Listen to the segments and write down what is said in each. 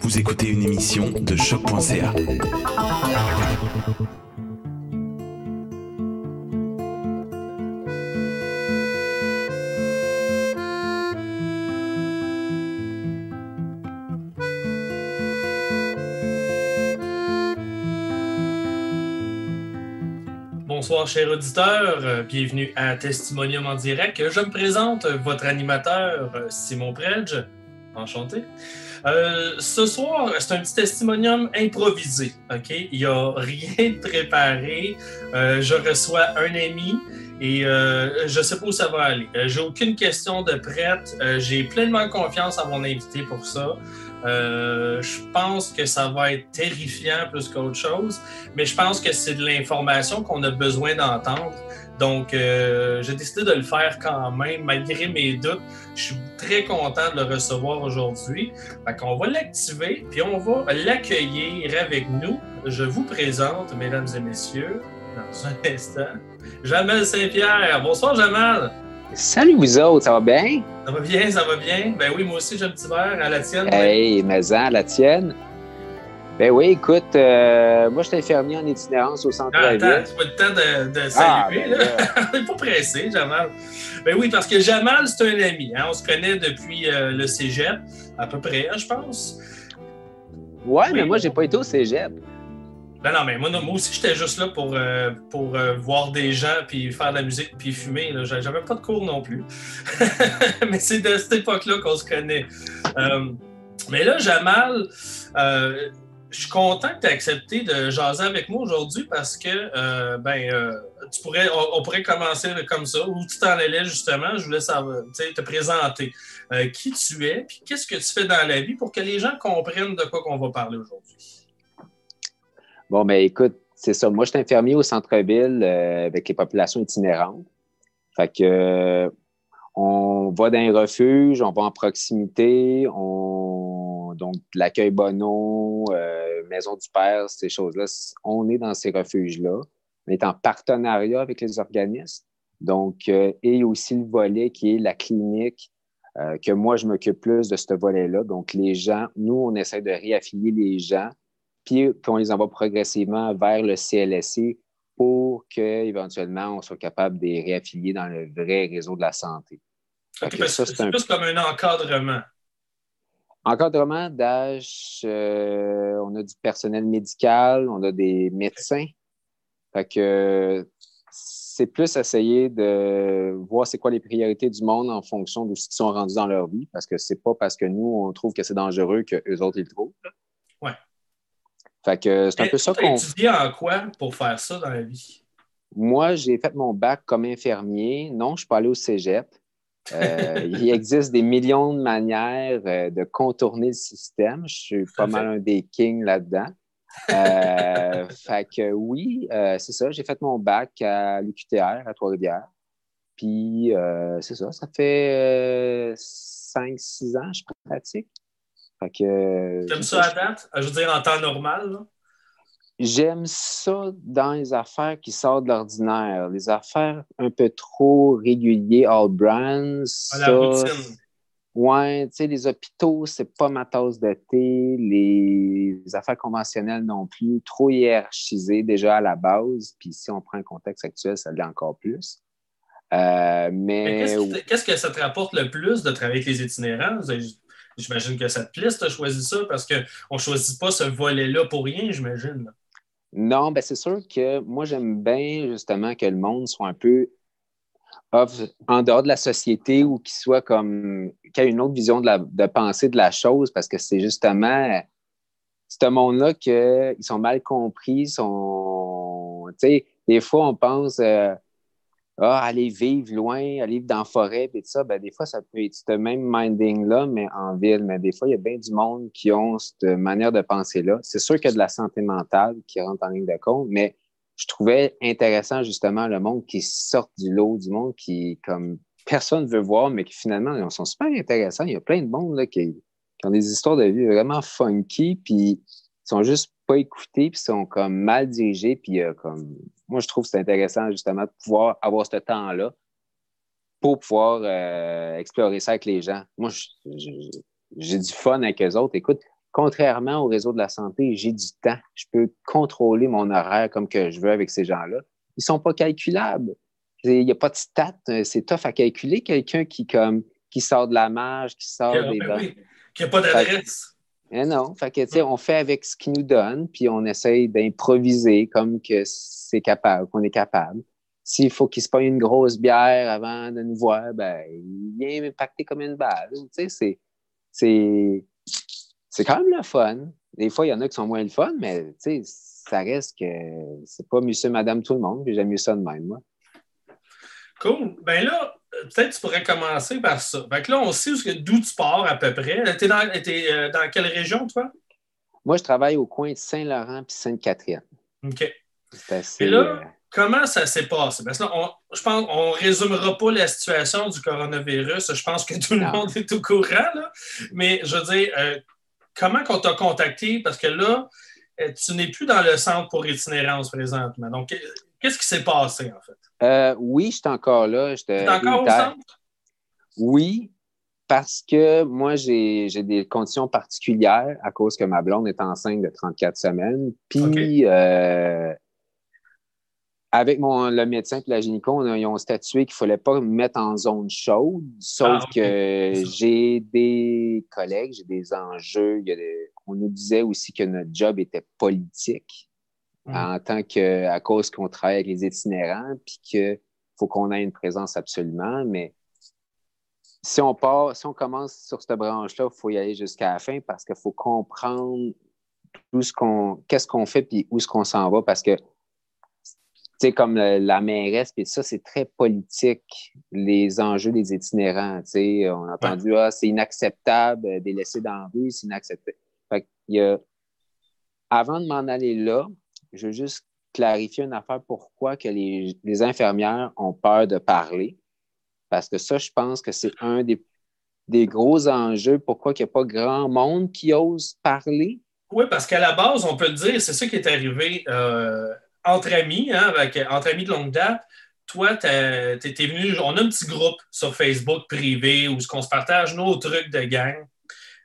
Vous écoutez une émission de choc.ca. Bonsoir, chers auditeurs. Euh, Bienvenue à Testimonium en direct. Je me présente, votre animateur, euh, Simon Predge. Enchanté. Euh, ce soir, c'est un petit testimonium improvisé. OK? Il n'y a rien de préparé. Euh, je reçois un ami et euh, je ne sais pas où ça va aller. J'ai aucune question de prête. J'ai pleinement confiance en mon invité pour ça. Je pense que ça va être terrifiant plus qu'autre chose, mais je pense que c'est de l'information qu'on a besoin d'entendre. Donc, euh, j'ai décidé de le faire quand même, malgré mes doutes. Je suis très content de le recevoir aujourd'hui. Qu'on va l'activer, puis on va l'accueillir avec nous. Je vous présente, mesdames et messieurs, dans un instant, Jamal Saint-Pierre. Bonsoir, Jamal. Salut vous autres, ça va bien? Ça va bien, ça va bien? Ben oui, moi aussi, j'ai un petit verre à la tienne. Hey, Maison, la tienne? Ben oui, écoute, euh, moi je suis infirmier en itinérance au Ah, centre-ville. attends, tu pas le temps de, de Ah, saluer. ben là. On n'est pas pressé, Jamal. Ben oui, parce que Jamal, c'est un ami. hein. On se connaît depuis euh, le cégep, à peu près, hein, je pense. Ouais, Oui. mais moi j'ai pas été au cégep. Ben non, mais moi, non, moi aussi, j'étais juste là pour, euh, pour euh, voir des gens, puis faire de la musique, puis fumer. J'avais pas de cours non plus. mais c'est de cette époque-là qu'on se connaît. Euh, mais là, Jamal, je suis content que tu aies accepté de jaser avec moi aujourd'hui parce que, euh, ben, euh, tu pourrais, on, pourrait commencer comme ça, où tu t'en allais justement. Je voulais savoir, te présenter euh, qui tu es, puis qu'est-ce que tu fais dans la vie pour que les gens comprennent de quoi qu'on va parler aujourd'hui. Bon, ben écoute, c'est ça. Moi je suis infirmier au centre-ville euh, avec les populations itinérantes. Fait que on va dans les refuges, on va en proximité, on donc l'accueil Bono, euh, Maison du Père, ces choses-là. On est dans ces refuges-là. On est en partenariat avec les organismes. Donc, euh, et aussi le volet qui est la clinique, euh, que moi, je m'occupe plus de ce volet-là. Donc, les gens, nous, on essaie de réaffilier les gens, puis qu'on les envoie progressivement vers le CLSC pour qu'éventuellement, on soit capable de les réaffilier dans le vrai réseau de la santé. C'est c'est un- plus comme un encadrement. Encadrement d'âge, euh, on a du personnel médical, on a des médecins. Fait que c'est plus essayer de voir c'est quoi les priorités du monde en fonction de ce qu'ils sont rendus dans leur vie, parce que c'est pas parce que nous, on trouve que c'est dangereux que eux autres, ils le trouvent. Ouais. Fait que c'est un peu ça qu'on étudié en quoi pour faire ça dans la vie? Moi, j'ai fait mon bac comme infirmier. Non, je ne suis pas allé au cégep. Euh, il existe des millions de manières euh, de contourner le système. Je suis pas mal un des kings là-dedans. Euh, fait que oui, c'est ça. J'ai fait mon bac à l'UQTR à Trois-Rivières. Puis c'est ça. Ça fait 5-6 ans que je pratique. Fait que, T'aimes ça à date? Je veux dire, en temps normal, là? J'aime ça dans les affaires qui sortent de l'ordinaire. Les affaires un peu trop régulières, all brands. À la routine. Ouais, tu sais, les hôpitaux, c'est pas ma tasse de thé. Les, les affaires conventionnelles non plus, trop hiérarchisées déjà à la base. Puis si on prend le contexte actuel, ça l'est encore plus. Euh, Mais mais qu'est-ce que ça te rapporte le plus de travailler avec les itinérants? J'imagine que ça te plaît si tu as choisi ça parce qu'on ne choisit pas ce volet-là pour rien, j'imagine. Non, ben c'est sûr que moi, j'aime bien justement que le monde soit un peu off, en dehors de la société ou qu'il soit comme qu'il ait une autre vision de, la, de pensée de la chose parce que c'est justement ce monde-là qu'ils sont mal compris, sont. Tu sais, des fois, on pense euh, Ah, aller vivre loin, aller vivre dans la forêt, puis tout ça, ben des fois, ça peut être ce même minding-là, mais en ville. Mais des fois, il y a bien du monde qui ont cette manière de penser-là. C'est sûr qu'il y a de la santé mentale qui rentre en ligne de compte, mais je trouvais intéressant justement le monde qui sort du lot, du monde qui, comme personne ne veut voir, mais qui finalement ils sont super intéressants. Il y a plein de monde là, qui, qui ont des histoires de vie vraiment funky, puis sont juste pas écoutés, puis sont comme mal dirigés, puis euh, comme moi je trouve que c'est intéressant justement de pouvoir avoir ce temps-là pour pouvoir euh, explorer ça avec les gens. Moi, j'ai du fun avec eux autres. Écoute, contrairement au réseau de la santé, j'ai du temps. Je peux contrôler mon horaire comme que je veux avec ces gens-là. Ils sont pas calculables. Il n'y a pas de stats. C'est tough à calculer quelqu'un qui, comme, qui sort de la marge, qui sort des. Ben qui n'a pas d'adresse. Eh non, fait que, on fait avec ce qu'ils nous donnent, puis on essaye d'improviser comme que c'est capable, qu'on est capable. S'il faut qu'il se paye une grosse bière avant de nous voir, ben, il vient impacter comme une balle. Tu sais, c'est, c'est, quand même le fun. Des fois, il y en a qui sont moins le fun, mais tu sais, ça reste que c'est pas monsieur, madame, tout le monde, puis j'aime mieux ça de même, moi. Cool. Ben là, peut-être tu pourrais commencer par ça. Fait que là, on sait d'où tu pars à peu près. Tu es, euh, dans, quelle région, toi? Moi, je travaille au coin de Saint-Laurent puis Sainte-Catherine. OK. Et là, euh, comment ça s'est passé? Parce que on, je pense qu'on ne résumera pas la situation du coronavirus. Je pense que tout le monde est au courant. Là. Mais je veux dire, euh, comment on t'a contacté? Parce que là, tu n'es plus dans le centre pour itinérance présentement. Donc, qu'est-ce qui s'est passé, en fait? Euh, oui, je suis encore là. Tu es encore au centre? Oui, parce que moi, j'ai des conditions particulières à cause que ma blonde est enceinte de 34 semaines. Puis, euh, avec mon, le médecin et la gynéco, ils ont statué qu'il ne fallait pas me mettre en zone chaude, sauf ah, que j'ai des collègues, j'ai des enjeux. on nous disait aussi que notre job était politique. Mm. en tant que, à cause qu'on travaille avec les itinérants, puis qu'il faut qu'on ait une présence absolument. Mais si on part, si on commence sur cette branche-là, il faut y aller jusqu'à la fin parce qu'il faut comprendre tout ce qu'on, qu'est-ce qu'on fait puis où est-ce qu'on s'en va parce que tu sais, comme la mairesse, puis ça, c'est très politique, les enjeux des itinérants. Tu sais, on a entendu, ah, c'est inacceptable des laisser dans la rue, c'est inacceptable. Fait y a, avant de m'en aller là, je veux juste clarifier une affaire pourquoi que les, infirmières ont peur de parler. Parce que ça, je pense que c'est un des, gros enjeux. Pourquoi il n'y a pas grand monde qui ose parler? Oui, parce qu'à la base, on peut le dire, c'est ça qui est arrivé euh, entre amis, hein, avec, entre amis de longue date. Toi, tu étais venu, on a un petit groupe sur Facebook privé où on se partage nos trucs de gang.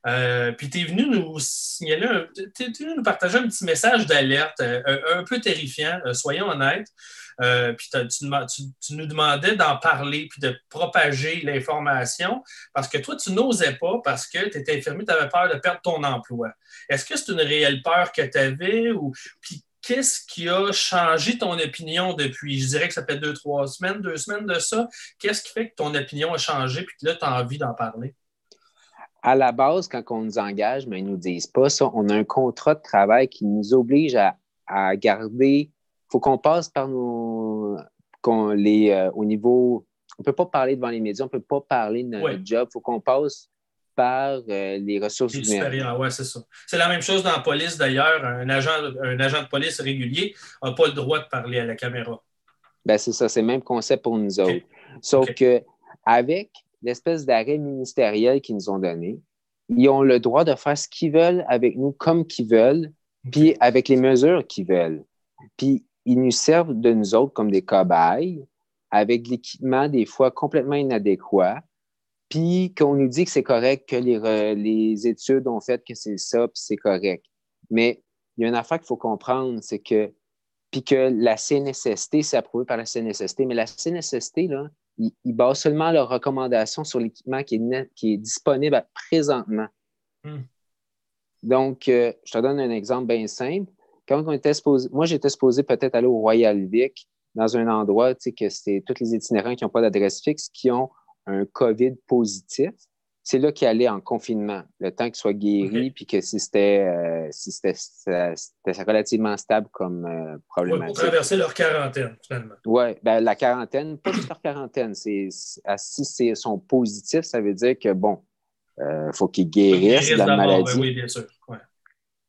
Euh, puis tu es venu nous signaler, tu es venu nous partager un petit message d'alerte euh, un, peu terrifiant, euh, soyons honnêtes. puis tu, nous demandais d'en parler puis de propager l'information parce que toi, tu n'osais pas parce que tu étais infirmier, tu avais peur de perdre ton emploi. Est-ce que c'est une réelle peur que tu avais ou puis qu'est-ce qui a changé ton opinion depuis, je dirais que ça fait deux, trois semaines, deux semaines de ça? Qu'est-ce qui fait que ton opinion a changé puis que là, tu as envie d'en parler? À la base, quand on nous engage, mais ils ne nous disent pas ça. On a un contrat de travail qui nous oblige à, garder. Il faut qu'on passe par nos. les, euh, au niveau. On ne peut pas parler devant les médias, on ne peut pas parler de notre job. Il faut qu'on passe par euh, les ressources humaines. Oui, c'est ça. C'est la même chose dans la police d'ailleurs. Un agent, un agent de police régulier n'a pas le droit de parler à la caméra. Ben, c'est ça, c'est le même concept pour nous autres. Sauf que avec l'espèce d'arrêt ministériel qu'ils nous ont donné. Ils ont le droit de faire ce qu'ils veulent avec nous comme qu'ils veulent, puis avec les mesures qu'ils veulent. Puis ils nous servent de nous autres comme des cobayes, avec l'équipement des fois complètement inadéquat, puis qu'on nous dit que c'est correct, que les, les études ont fait que c'est ça, puis c'est correct. Mais il y a une affaire qu'il faut comprendre, c'est que, puis que la CNSST, c'est approuvé par la CNSST, mais la CNSST, là, ils, basent seulement leurs recommandations sur l'équipement qui est, qui est disponible présentement. Hmm. Donc, euh, je te donne un exemple bien simple. Quand on était supposé, moi, j'étais supposé peut-être aller au Royal Vic dans un endroit, tu sais, que c'est tous les itinérants qui n'ont pas d'adresse fixe qui ont un COVID positif c'est là qu'il allait en confinement, le temps qu'il soit guéri, puis que si c'était euh, si c'était relativement stable comme euh, problématique. pour traverser leur quarantaine, finalement. Oui, ben, la quarantaine, pas juste leur quarantaine. C'est, si c'est sont positifs, ça veut dire que, bon, il euh, faut qu'ils guérissent de la maladie. oui, bien sûr.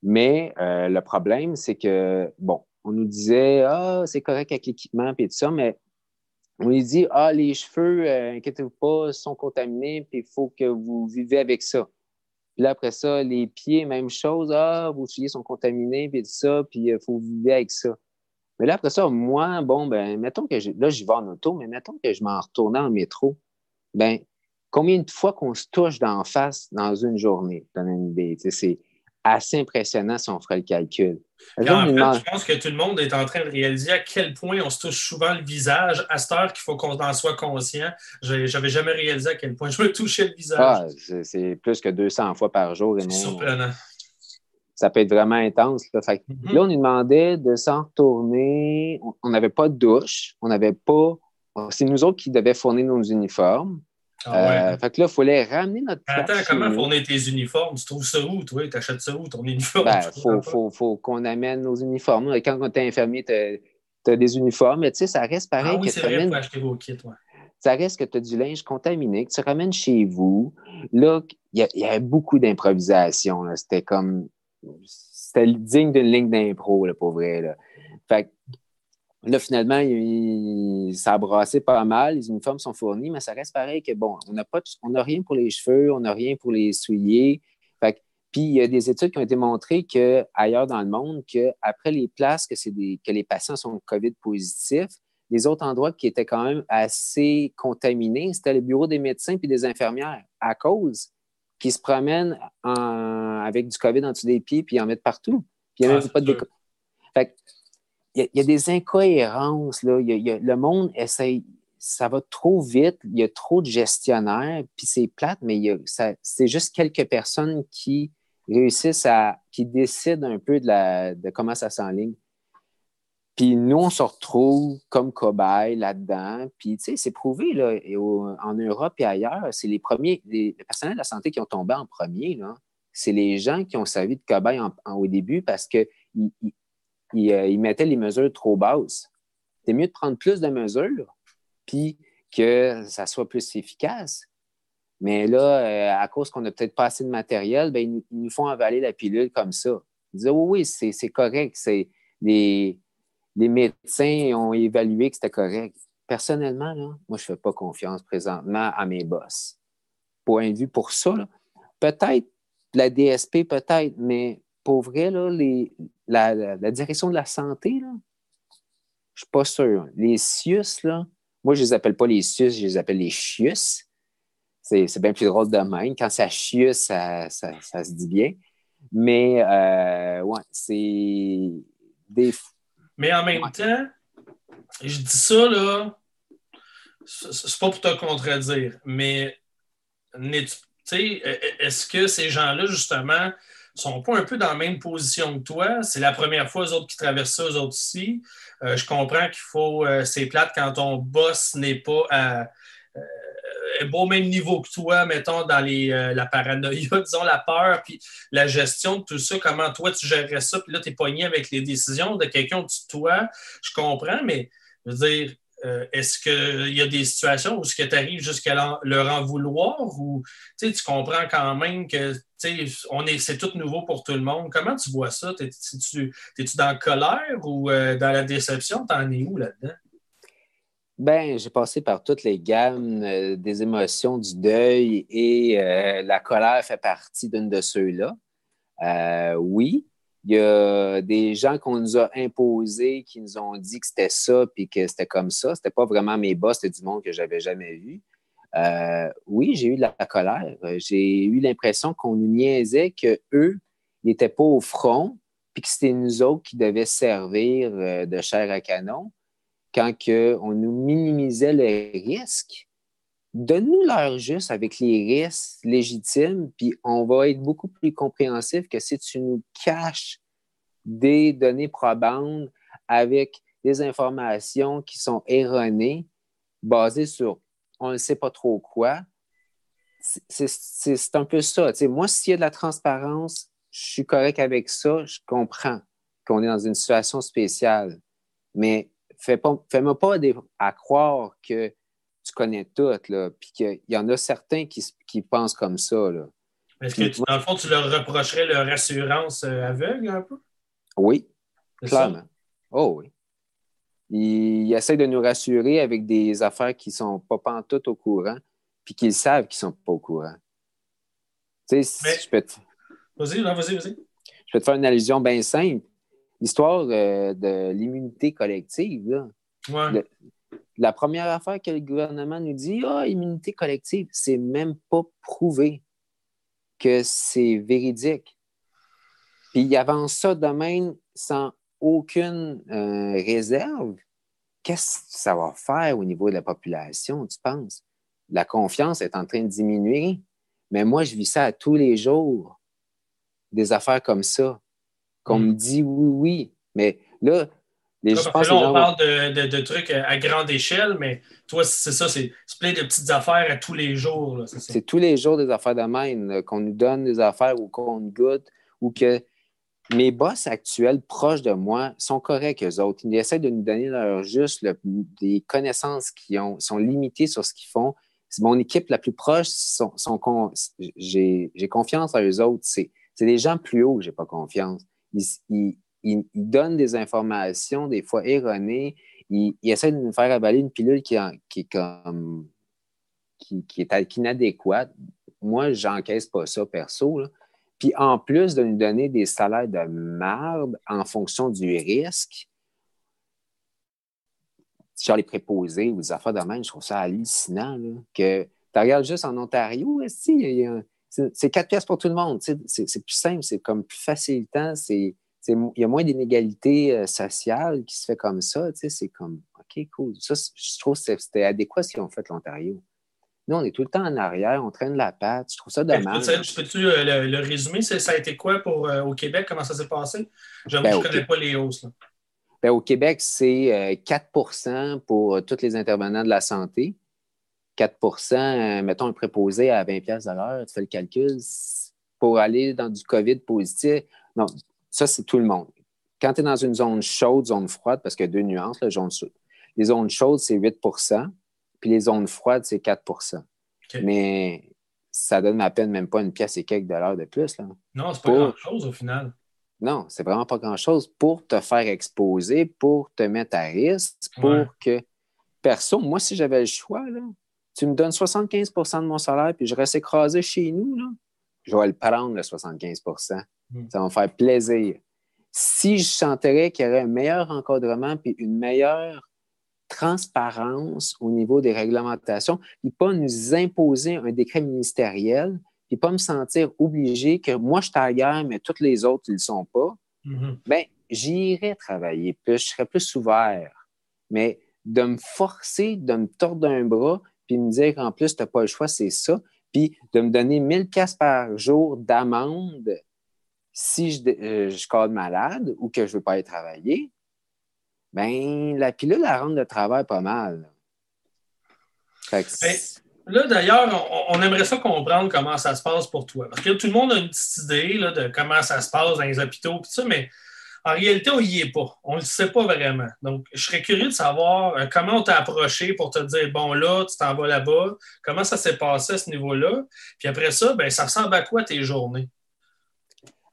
Mais le problème, c'est que, bon, on nous disait, ah, c'est correct avec l'équipement, puis tout ça, mais on lui dit Ah, les cheveux, euh, inquiétez-vous pas, sont contaminés, puis il faut que vous vivez avec ça. Puis là, après ça, les pieds, même chose. Ah, vos pieds sont contaminés, puis ça, puis il euh, faut vivre avec ça. Mais là, après ça, moi, bon, ben, mettons que je, là, je vais en auto, mais mettons que je m'en retournais en métro. Ben, combien de fois qu'on se touche d'en face dans une journée? Donne une idée. C'est assez impressionnant si on ferait le calcul. en fait, je pense que tout le monde est en train de réaliser à quel point on se touche souvent le visage. À cette heure qu'il faut qu'on en soit conscient. J'avais jamais réalisé à quel point je me touchais le visage. Ah, c'est plus que 200 fois par jour. C'est surprenant. Ça peut être vraiment intense. Là, mm-hmm. là on nous demandait de s'en retourner. On n'avait pas de douche. On n'avait pas. C'est nous autres qui devions fournir nos uniformes. Ah euh, fait que là, il fallait ramener notre. Attends, comment fournir tes uniformes? Tu trouves ça où, toi? Tu achètes ça où, ton uniforme? Ben, il faut, faut, qu'on amène nos uniformes. Quand on est infirmier, tu as, des uniformes, mais tu sais, ça reste pareil. Ah oui, c'est vrai, il faut acheter vos kits, ouais. Ça reste que tu as du linge contaminé, que tu ramènes chez vous. Là, il y, avait beaucoup d'improvisation. C'était comme. C'était digne d'une ligne d'impro, pour vrai. Là. Fait que Là, finalement, ça a brassé pas mal. Les uniformes sont fournis, mais ça reste pareil que, bon, on n'a pas, on n'a rien pour les cheveux, on n'a rien pour les souliers. puis, il y a des études qui ont été montrées qu'ailleurs dans le monde, qu'après les places que, des, que les patients sont COVID positifs, les autres endroits qui étaient quand même assez contaminés, c'était le bureau des médecins puis des infirmières, à cause qu'ils se promènent avec du COVID en dessous des pieds puis ils en mettent partout. Puis il n'y a ah, même pas de... Fait il y, a des incohérences. Là. le monde essaye, ça va trop vite, il y a trop de gestionnaires, puis c'est plate, mais c'est juste quelques personnes qui réussissent à, qui décident un peu de, la, de comment ça s'enligne. Puis nous, on se retrouve comme cobayes là-dedans. Puis, tu sais, c'est prouvé, là, en Europe et ailleurs, c'est les premiers, les, personnels de la santé qui ont tombé en premier, là. C'est les gens qui ont servi de cobayes au début parce que euh, il, mettait les mesures trop basses. C'est mieux de prendre plus de mesures, puis que ça soit plus efficace. Mais là, euh, à cause qu'on n'a peut-être pas assez de matériel, ben, ils, nous font avaler la pilule comme ça. Ils disent oui, oui, c'est correct. Les, les médecins ont évalué que c'était correct. Personnellement, moi, je ne fais pas confiance présentement à mes boss. Point de vue pour ça, peut-être la DSP, peut-être, mais pour vrai, là, les, la, direction de la santé, là, je ne suis pas sûr. Les CIUS, là, moi, je ne les appelle pas les CIUS, je les appelle les CHIUS. C'est bien plus drôle de même. Quand ça CHIUS, ça, ça, se dit bien. Mais, euh, ouais, c'est des. Mais en même temps, je dis ça, là, c'est pas pour te contredire, mais est-ce que ces gens-là, justement, sont pas un peu dans la même position que toi. C'est la première fois, eux autres, qui traversent ça, eux autres aussi. Euh, je comprends qu'il faut. Euh, c'est plate quand ton boss n'est pas à. Euh, au même niveau que toi, mettons, dans les, la paranoïa, disons, la peur, puis la gestion de tout ça, comment toi tu gérerais ça, puis là, tu es pogné avec les décisions de quelqu'un au-dessus de toi. Je comprends, mais je veux dire, est-ce qu'il y a des situations où ce que tu arrives jusqu'à leur en vouloir ou tu comprends quand même que on est, c'est tout nouveau pour tout le monde? Comment tu vois ça? T'es-tu, tu dans la colère ou euh, dans la déception? T'en es où là-dedans? Ben, j'ai passé par toutes les gammes euh, des émotions du deuil et la colère fait partie d'une de ceux-là. oui, il y a des gens qu'on nous a imposés qui nous ont dit que c'était ça puis que c'était comme ça. C'était pas vraiment mes boss, c'était du monde que j'avais jamais vu. Euh, oui, j'ai eu de la colère. J'ai eu l'impression qu'on nous niaisait qu'eux n'étaient pas au front puis que c'était nous autres qui devaient servir euh, de chair à canon quand on nous minimisait les risques donne-nous l'heure juste avec les risques légitimes, puis on va être beaucoup plus compréhensif que si tu nous caches des données probantes avec des informations qui sont erronées, basées sur on ne sait pas trop quoi. C'est un peu ça. moi, s'il y a de la transparence, je suis correct avec ça, je comprends qu'on est dans une situation spéciale. Mais fais-moi pas, à croire que tu connais tout, là, puis qu'il y en a certains qui, pensent comme ça. Est-ce que, dans le fond, tu leur reprocherais leur assurance euh, aveugle un peu? Oui, clairement. Oh oui. Ils, essayent de nous rassurer avec des affaires qui ne sont pas pantoute au courant, puis qu'ils savent qu'ils ne sont pas au courant. Tu sais, je peux te... Vas-y, vas-y, vas-y. Je peux te faire une allusion bien simple. L'histoire euh, de l'immunité collective, là. Ouais la première affaire que le gouvernement nous dit, ah, immunité collective, c'est même pas prouvé que c'est véridique. puis il avance ça de même sans aucune euh, réserve, qu'est-ce que ça va faire au niveau de la population, tu penses? La confiance est en train de diminuer, mais moi, je vis ça à tous les jours, des affaires comme ça, qu'on Mm. me dit oui, oui, mais là, les, Là, je pense là, on gens- parle de, de- de trucs à grande échelle, mais toi, c'est ça, c'est plein de petites affaires à tous les jours. c'est tous les jours des affaires de même, qu'on nous donne des affaires ou qu'on goûte, ou que mes boss actuels proches de moi sont corrects, eux autres. Ils essaient de nous donner leur juste des connaissances ils sont limités sur ce qu'ils font. Mon équipe la plus proche, j'ai confiance en eux autres. C'est des gens plus hauts que j'ai pas confiance. Ils, donnent des informations, des fois erronées. Ils, essaient de nous faire avaler une pilule qui, qui est qui, qui qui inadéquate. Moi, j'encaisse pas ça perso. Puis en plus de nous donner des salaires de merde en fonction du risque, genre les préposés ou des affaires de même, je trouve ça hallucinant. que tu regardes juste en Ontario, c'est 4 pièces pour tout le monde. C'est plus simple, c'est comme plus facilitant. Il y a moins d'inégalités euh, sociales qui se fait comme ça. C'est comme, OK, cool. Ça, je trouve que c'était adéquat ce qu'ils ont fait l'Ontario. Nous, on est tout le temps en arrière, on traîne la patte. Je trouve ça Mais dommage. Peux-tu peux-tu, euh, le, le résumer? Ça a été quoi pour, euh, au Québec? Comment ça s'est passé? J'avoue Ben, que je ne connais pas les hausses. là. Ben, au Québec, c'est euh, 4% pour euh, tous les intervenants de la santé. 4 euh, mettons un préposé à 20 pièces à l'heure, tu fais le calcul, pour aller dans du COVID positif. Non, ça, c'est tout le monde. Quand tu es dans une zone chaude, zone froide, parce qu'il y a deux nuances, là, zone chaude. les zones chaudes, c'est 8 puis les zones froides, c'est 4 OK. Mais ça donne à peine même pas une pièce et quelques dollars de plus. Là. Non, c'est pas Pour- grand-chose au final. Non, c'est vraiment pas grand-chose pour te faire exposer, pour te mettre à risque, pour Ouais. que. Perso, moi, si j'avais le choix, là, tu me donnes 75% de mon salaire puis je reste écrasé chez nous, là, je vais le prendre, le 75 Mm. Ça va me faire plaisir. Si je sentirais qu'il y aurait un meilleur encadrement puis une meilleure transparence au niveau des réglementations, puis pas nous imposer un décret ministériel, puis pas me sentir obligé que moi, je suis à la guerre, mais tous les autres, ils ne le sont pas, Mhm. ben, j'irais travailler plus, je serais plus ouvert. Mais de me forcer, de me tordre un bras, puis me dire qu'en plus, tu n'as pas le choix, c'est ça, puis de me donner 1000 pièces par jour d'amende si je, euh, je cadre malade ou que je ne veux pas aller travailler, ben la pilule, elle rentre de travail pas mal. Fait que Ben, Là, d'ailleurs, on, on aimerait ça comprendre comment ça se passe pour toi. Parce que tout le monde a une petite idée là, de comment ça se passe dans les hôpitaux, pis ça, mais en réalité, on n'y est pas. On ne le sait pas vraiment. Donc, je serais curieux de savoir euh, comment on t'a approché pour te dire bon, là, tu t'en vas là-bas, comment ça s'est passé à ce niveau-là. Puis après ça, ben, ça ressemble à quoi tes journées?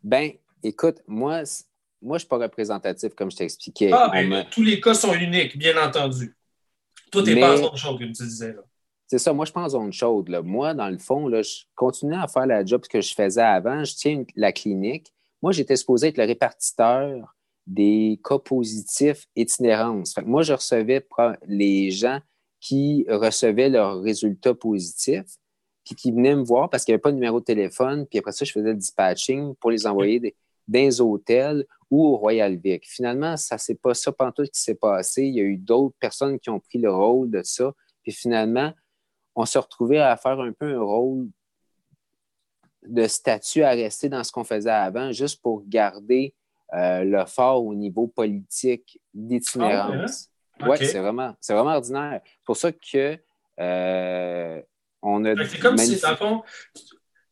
ben, écoute, moi, moi je ne suis pas représentatif, comme je t'expliquais. Ah, ben, me- tous les cas sont uniques, bien entendu. Toi, t'es Mais- pas en zone chaude, comme tu disais. Là. C'est ça, moi, je pense zone chaude. Là. Moi, dans le fond, là, je continuais à faire la job que je faisais avant. Je tiens la clinique. Moi, j'étais supposé être le répartiteur des cas positifs itinérance. Fait que moi, je recevais les gens qui recevaient leurs résultats positifs, puis qui venaient me voir parce qu'il n'y avait pas de numéro de téléphone. Puis après ça, je faisais le dispatching pour les envoyer des- dans les hôtels ou au Royal Vic. Finalement, ça c'est pas ça pantoute qui s'est passé. Il y a eu d'autres personnes qui ont pris le rôle de ça. Puis finalement, on s'est retrouvé à faire un peu un rôle de statut à rester dans ce qu'on faisait avant, juste pour garder euh, le fort au niveau politique d'itinérance. Ah Oui, Ok. c'est vraiment, c'est vraiment ordinaire. C'est pour ça que euh, on a. C'est comme si, dans le fond,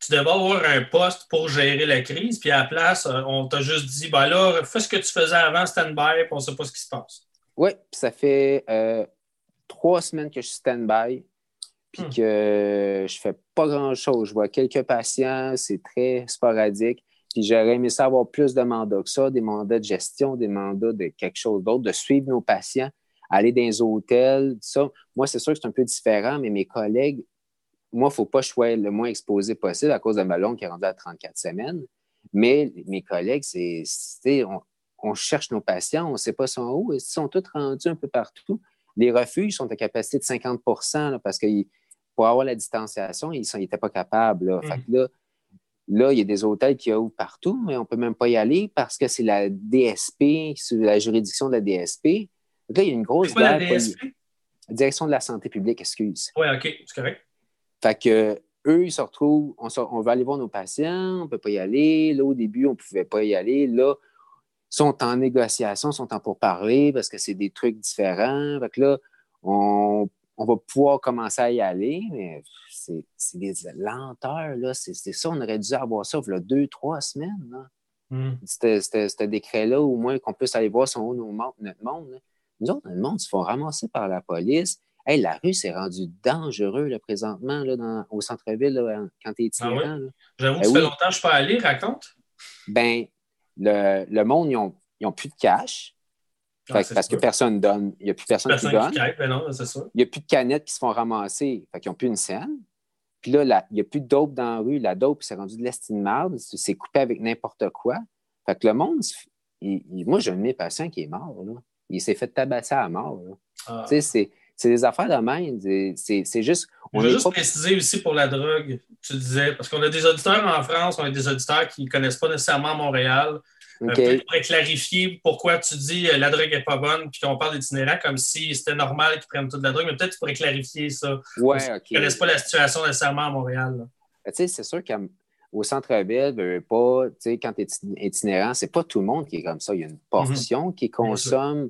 tu- devais avoir un poste pour gérer la crise, puis à la place, euh, on t'a juste dit, ben là, fais ce que tu faisais avant, stand-by, puis on ne sait pas ce qui se passe. Oui, puis ça fait euh, trois semaines que je suis stand-by, puis Hmm. que je fais pas grand-chose. Je vois quelques patients, c'est très sporadique. Puis j'aurais aimé ça avoir plus de mandats que ça, des mandats de gestion, des mandats de quelque chose d'autre, de suivre nos patients, aller dans les hôtels, tout ça. Moi, c'est sûr que c'est un peu différent, mais mes collègues, moi, il ne faut pas que je sois le moins exposé possible à cause de ma longue qui est rendue à 34 semaines. Mais mes collègues, c'est, on, on cherche nos patients, on ne sait pas son où, ils sont tous rendus un peu partout. Les refuges sont à capacité de 50 là, parce que pour avoir la distanciation, ils n'étaient pas capables. là. Mm. Fait que là, Là, il y a des hôtels qui ouvrent partout, mais on ne peut même pas y aller parce que c'est la DSP, c'est la juridiction de la DSP. là, il y a une grosse quoi la DSP? Direction de la santé publique, excuse. Oui, OK, c'est correct. Fait que eux, ils se retrouvent, on, se- on va aller voir nos patients, on ne peut pas y aller. Là, au début, on ne pouvait pas y aller. Là, ils sont en négociation, sont en pourparlers parce que c'est des trucs différents. Fait que là, on, on va pouvoir commencer à y aller, mais c'est des lenteurs, là. C'est ça, on aurait dû avoir ça il y a deux, trois semaines. Hmm. C'était- ce décret-là, au moins qu'on puisse aller voir son notre monde. là. Nous autres, notre monde se font ramasser par la police. Hey, la rue s'est rendue dangereux là, présentement là, dans- au centre-ville quand tu es Ah. J'avoue que Ben ça fait longtemps que je suis pas allé, raconte. Ben, le, le monde, ils ont, ils ont plus de cash. Ah, que- parce sûr. que personne donne. Il n'y a plus personne, Personne qui donne. qui ben non. Il n'y a plus de canettes qui se font ramasser. Fait qu'ils n'ont plus une scène. Puis là, la- il n'y a plus de dope dans la rue. La dope, c'est rendu de l'estime marde. C'est coupé avec n'importe quoi. Fait que le monde, il- il- moi, j'ai un de mes patients qui est mort. Là. Il s'est fait tabasser à mort. Ah. Tu sais, c'est- des affaires de même. C'est- juste. Je On veux est juste pas- préciser aussi pour la drogue, tu disais, parce qu'on a des auditeurs en France, on a des auditeurs qui ne connaissent pas nécessairement Montréal. Euh, OK. Peut-être pour clarifier pourquoi tu dis euh, la drogue n'est pas bonne, puis qu'on parle d'itinérants comme si c'était normal qu'ils prennent toute la drogue, mais peut-être tu pourrais clarifier ça. Ouais, Ils OK. ne connaissent pas la situation nécessairement à Montréal. Ben, tu sais, c'est sûr qu'au centre-ville, veux, veux pas, quand tu es itinérant, c'est pas tout le monde qui est comme ça. Il y a une portion qui consomme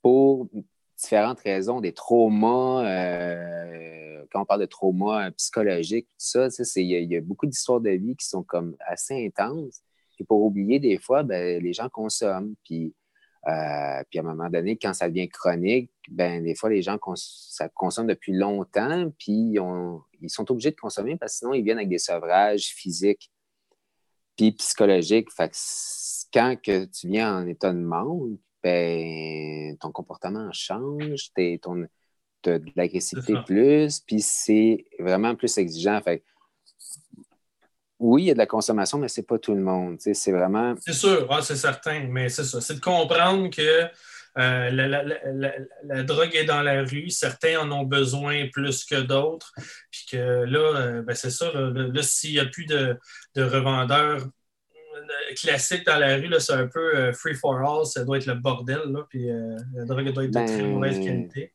pour différentes raisons, des traumas, euh, quand on parle de traumas euh, psychologiques, tout ça, il y, a- beaucoup d'histoires de vie qui sont comme assez intenses. Puis pour oublier, des fois, ben, les gens consomment. Puis, euh, puis à un moment donné, quand ça devient chronique, ben, des fois, les gens cons ça depuis longtemps, puis ils, ont- ils sont obligés de consommer parce que sinon, ils viennent avec des sevrages physiques puis psychologiques. Fait que quand que tu viens en état de manque, ben, ton comportement change, t'es- ton, t'as de l'agressivité plus, puis c'est vraiment plus exigeant. Fait oui, il y a de la consommation, mais c'est pas tout le monde. tu C'est vraiment. C'est sûr, c'est certain, mais c'est ça. C'est de comprendre que euh, la, la- la- la- drogue est dans la rue, certains en ont besoin plus que d'autres, puis que là, euh, ben, c'est ça, là, s'il n'y a plus de, de revendeurs euh, classiques dans la rue, là, c'est un peu euh, free for all, ça doit être le bordel, là, puis euh, la drogue doit être de Ben, très mauvaise qualité.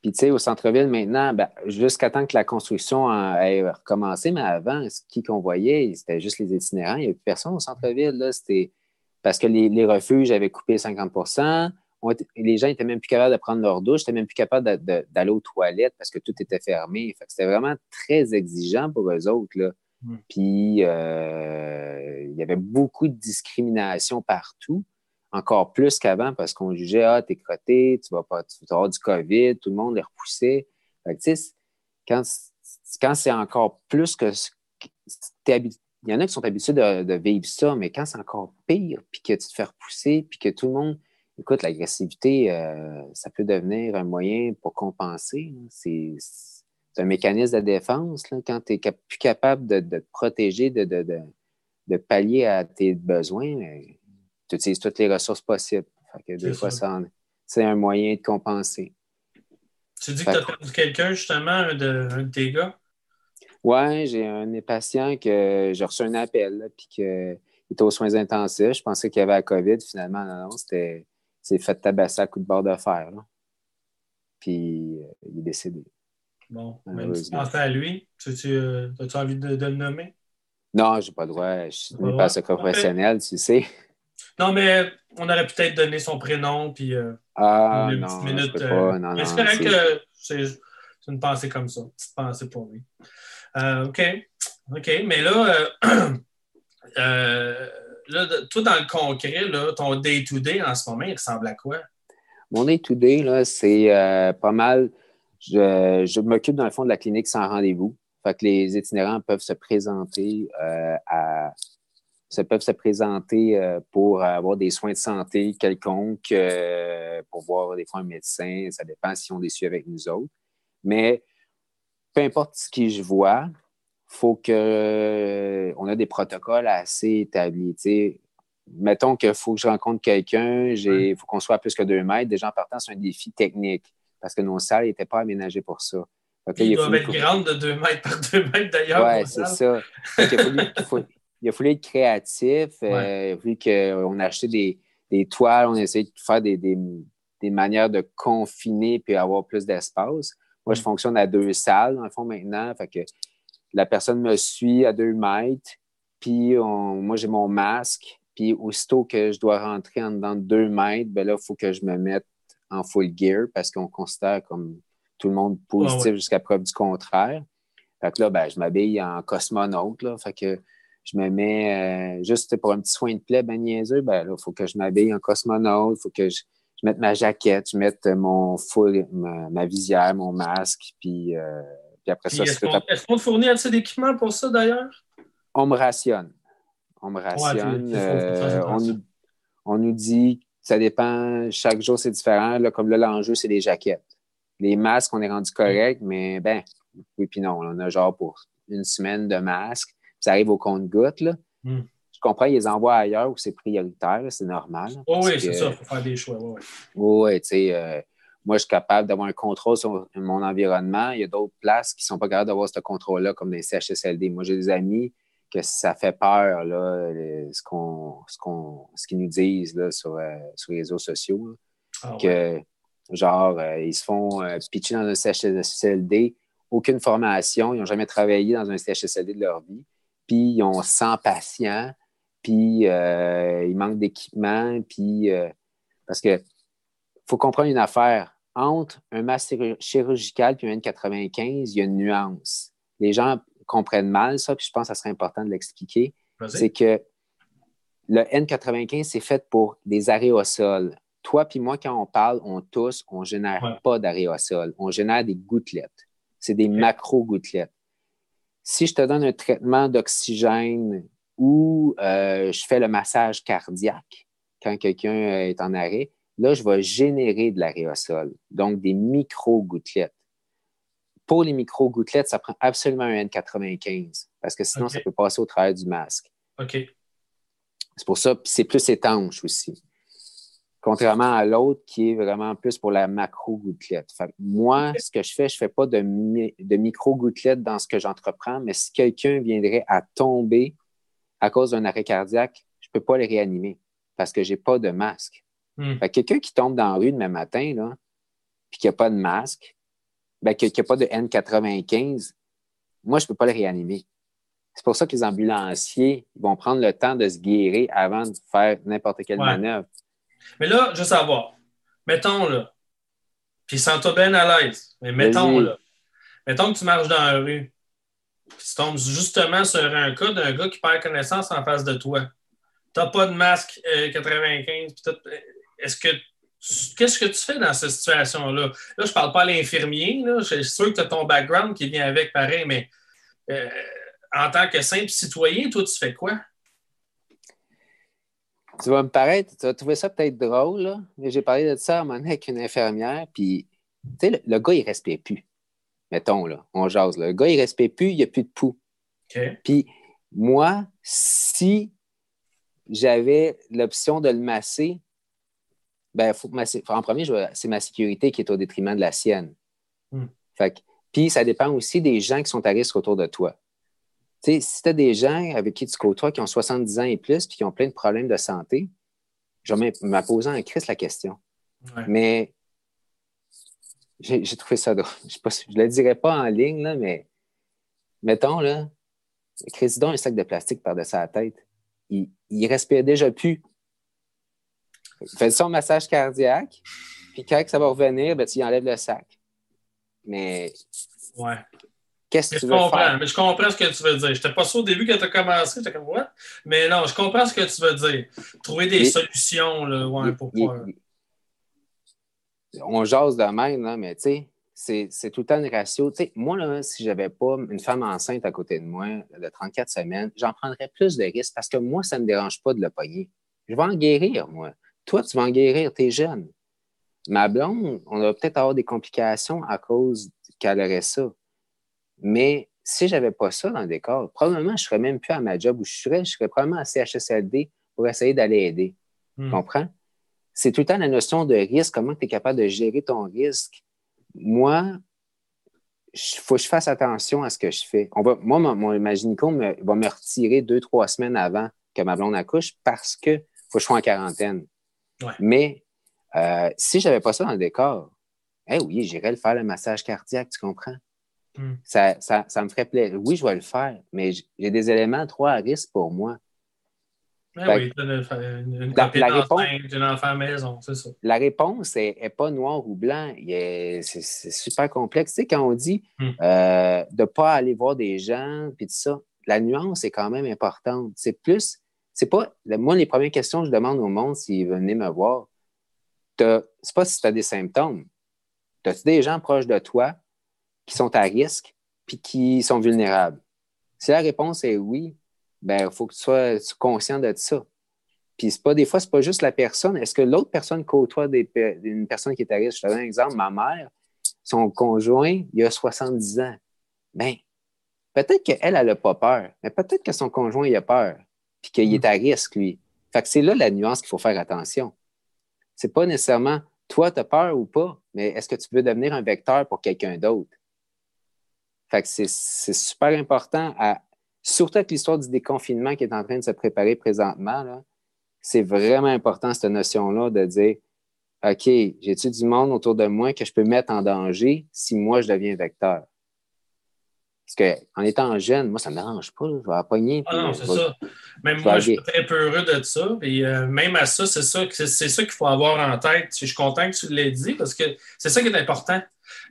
Puis, tu sais, au centre-ville, maintenant, ben, jusqu'à temps que la construction ait recommencé, mais avant, ce qui qu'on voyait, c'était juste les itinérants. Il n'y avait plus personne au centre-ville. là. C'était parce que les, les refuges avaient coupé 50 On était- Les gens n'étaient même plus capables de prendre leur douche, n'étaient même plus capables d'aller aux toilettes parce que tout était fermé. Fait c'était vraiment très exigeant pour eux autres. Là. Mm. Puis, euh, il y avait beaucoup de discrimination partout encore plus qu'avant parce qu'on jugeait Ah, t'es crotté, tu vas pas, tu vas avoir du COVID, tout le monde les repoussait. Fait que, quand, quand c'est encore plus que il y en a qui sont habitués de, vivre ça, mais quand c'est encore pire, puis que tu te fais repousser, puis que tout le monde. Écoute, l'agressivité, euh, ça peut devenir un moyen pour compenser. C'est c'est un mécanisme de défense. là. quand tu n'es plus capable de, de te protéger, de, de, de, de pallier à tes besoins, mais tu utilises toutes les ressources possibles. Fait que fois, c'est un moyen de compenser. Tu dis que tu as perdu quelqu'un, justement, un de, un de tes gars? Ouais, j'ai un patients que j'ai reçu un appel, puis qu'il était aux soins intensifs. Je pensais qu'il avait la COVID. Finalement, non, non, c'était. Fait tabasser à coup de barre de fer. Puis euh, il est décédé. Bon, même si tu pensais à lui, tu, tu, euh, as-tu envie de, de le nommer? Non, j'ai pas le droit. Je suis Pas secret professionnel, tu sais. Non, mais on aurait peut-être donné son prénom, puis euh, Ah une non, je minute. peux euh, pas. Non, mais c'est correct que c'est une pensée comme ça, une petite pensée pour lui. Euh, OK. OK, mais là, là, toi, dans le concret, là, ton day-to-day en ce moment, il ressemble à quoi? Mon day-to-day, là, c'est pas mal. Je, je m'occupe dans le fond de la clinique sans rendez-vous. Fait que les itinérants peuvent se présenter euh, à se peuvent se présenter euh, pour avoir des soins de santé quelconques, euh, pour voir des fois un médecin. Ça dépend si on est suivi avec nous autres. Mais peu importe ce que je vois, faut que on a des protocoles assez établis. tu sais. Mettons qu'il faut que je rencontre quelqu'un, il faut qu'on soit à plus que deux mètres. Déjà en partant, c'est un défi technique parce que nos salles n'étaient pas aménagées pour ça. Ils doivent être grandes de 2 mètres par 2 mètres d'ailleurs. Oui, c'est ça. il, a fallu, être créatif. Euh, vu qu'on a acheté des, des, toiles, on a essayé de faire des, des, des manières de confiner puis avoir plus d'espace. Moi, je mm. fonctionne à deux salles, dans le fond, maintenant. Fait que la personne me suit à deux mètres, puis moi, j'ai mon masque. Puis aussitôt que je dois rentrer en dedans de deux mètres, ben là, il faut que je me mette en full gear parce qu'on considère comme tout le monde positif jusqu'à preuve du contraire. Fait que là, ben, je m'habille en cosmonaute. Là. Fait que je me mets euh, juste pour un petit soin de plaie ben niaiseux, ben là, il faut que je m'habille en cosmonaute, il faut que je, mette ma jaquette, je mette mon full, ma, visière, mon masque, puis, euh, puis après ça... Est-ce qu'on te fournit assez d'équipement pour ça, d'ailleurs? On me rationne. On me rationne. Euh, on, on, nous dit ça dépend, chaque jour c'est différent. Là, comme là, l'enjeu, c'est les jaquettes. Les masques, on est rendu correct, mais ben, oui, puis non, on a genre pour une semaine de masques. Ça arrive au compte-gouttes. Hmm. Je comprends, ils les envoient ailleurs où c'est prioritaire, c'est normal. oui, c'est ça, il faut faire des choix. Oui, oui, tu sais, euh, moi, je suis capable d'avoir un contrôle sur mon environnement. Il y a d'autres places qui ne sont pas capables d'avoir ce contrôle-là, comme les CHSLD. Moi, j'ai des amis que ça fait peur, là, ce qu'on ce qu'ils nous disent là, sur, euh, sur les réseaux sociaux. Ah que, genre, euh, ils se font pitcher dans un CHSLD aucune formation, ils n'ont jamais travaillé dans un CHSLD de leur vie, puis ils ont 100 patients, puis euh, il manque d'équipement, puis euh, parce que faut comprendre une affaire. Entre un masque chirurgical et un N95, il y a une nuance. Les gens comprennent mal ça, puis je pense que ça serait important de l'expliquer. C'est que le N95, c'est fait pour des aréosols. Toi puis moi, quand on parle, on tousse, on ne génère pas d'aréosols. On génère des gouttelettes. C'est des macro-gouttelettes. Si je te donne un traitement d'oxygène ou euh, je fais le massage cardiaque quand quelqu'un est en arrêt, là, je vais générer de l'aréosol, donc des micro-gouttelettes. Pour les micro-gouttelettes, ça prend absolument un N95 parce que sinon, ça peut passer au travers du masque. OK. C'est pour ça, c'est plus étanche aussi contrairement à l'autre qui est vraiment plus pour la macro-gouttelette. Moi, ce que je fais, je ne fais pas de, de micro-gouttelette dans ce que j'entreprends, mais si quelqu'un viendrait à tomber à cause d'un arrêt cardiaque, je ne peux pas le réanimer parce que je n'ai pas de masque. Hmm. Quelqu'un qui tombe dans la rue demain matin, là, puis qui n'a pas de masque, ben, qui n'a pas de N95, moi, je ne peux pas le réanimer. C'est pour ça que les ambulanciers vont prendre le temps de se guérir avant de faire n'importe quelle manœuvre. Mais là, je veux savoir, mettons là, puis sens-toi bien à l'aise, mais mettons là, mettons que tu marches dans la rue, puis tu tombes justement sur un cas d'un gars qui perd connaissance en face de toi. Tu n'as pas de masque 95, euh, est-ce que Qu'est-ce que tu fais dans cette situation-là? Là, je ne parle pas à l'infirmier. Je suis sûr que tu as ton background qui vient avec pareil, mais euh, en tant que simple citoyen, toi, tu fais quoi? Tu vas me paraître, tu vas trouver ça peut-être drôle, mais j'ai parlé de ça à un moment avec une infirmière, puis tu sais, le, gars, il respire plus. Mettons, là, on jase. Le gars, il respire plus, il n'y a plus de pouls. Puis moi, si j'avais l'option de le masser, ben, faut. En premier, c'est ma sécurité qui est au détriment de la sienne. Hmm. puis ça dépend aussi des gens qui sont à risque autour de toi si tu as des gens avec qui tu côtoies qui ont 70 ans et plus puis qui ont plein de problèmes de santé, je vais me poser en crise la question. Mais j'ai trouvé ça drôle. Je ne le dirais pas en ligne, là, mais mettons, là, Crésidon a un sac de plastique par-dessus la tête. Il, il respire déjà plus. Fais son massage cardiaque, puis quand ça va revenir, ben, tu enlèves le sac. Mais ouais. Qu'est-ce que tu veux comprends, Mais je comprends ce que tu veux dire. Je n'étais pas sûr au début quand tu as commencé. J'étais comme, what? Mais non, je comprends ce que tu veux dire. Trouver des solutions là, ouais, pour. On jase de même, là, mais tu sais, c'est tout le temps une ratio. sais, moi, là, si je n'avais pas une femme enceinte à côté de moi de 34 semaines, j'en prendrais plus de risques parce que moi, ça ne me dérange pas de le pogner. Je vais en guérir, moi. Toi, tu vas en guérir, tu es jeune. Ma blonde, on va peut-être avoir des complications à cause qu'elle aurait ça. Mais si je n'avais pas ça dans le décor, probablement, je ne serais même plus à ma job où je serais. Je serais probablement à CHSLD pour essayer d'aller aider. Tu hmm. comprends? C'est tout le temps la notion de risque, comment tu es capable de gérer ton risque. Moi, il faut que je fasse attention à ce que je fais. On va, moi, mon, mon va me retirer deux, trois semaines avant que ma blonde accouche parce que faut que je sois en quarantaine. Mais euh, si je n'avais pas ça dans le décor, eh oui, j'irais le faire le massage cardiaque, tu comprends? Hmm. Ça, me ferait plaisir. Oui, je vais le faire, mais j'ai des éléments trop à risque pour moi. Ah oui, une, une, la, réponse, d'une enfant maison, c'est ça. La réponse n'est pas noir ou blanc. C'est super complexe. Tu sais, quand on dit hmm. euh, de ne pas aller voir des gens, puis tout ça, la nuance est quand même importante. C'est plus, c'est pas, moi, les premières questions que je demande au monde s'ils venaient me voir, c'est pas si tu as des symptômes. As-tu des gens proches de toi qui sont à risque puis qui sont vulnérables? Si la réponse est oui, ben il faut que tu sois conscient de ça. Puis pas, des fois, ce n'est pas juste la personne. Est-ce que l'autre personne côtoie des, une personne qui est à risque? Je te donne un exemple. Ma mère, son conjoint, il a 70 ans. Bien, peut-être qu'elle, elle n'a pas peur, mais peut-être que son conjoint, il a peur, puis qu'il est à risque, lui. Fait que c'est là la nuance qu'il faut faire attention. C'est pas nécessairement toi, tu as peur ou pas, mais est-ce que tu veux devenir un vecteur pour quelqu'un d'autre? Fait que c'est super important à, surtout avec l'histoire du déconfinement qui est en train de se préparer présentement, c'est vraiment important cette notion-là de dire OK, j'ai-tu du monde autour de moi que je peux mettre en danger si moi je deviens vecteur? Parce qu'en étant jeune, moi, ça ne me dérange pas. je vais appogner. Ah non, c'est ça. Même moi, je suis très peu heureux de ça. Et euh, même à ça, c'est ça, c'est ça qu'il faut avoir en tête. Je suis content que tu l'aies dit parce que c'est ça qui est important.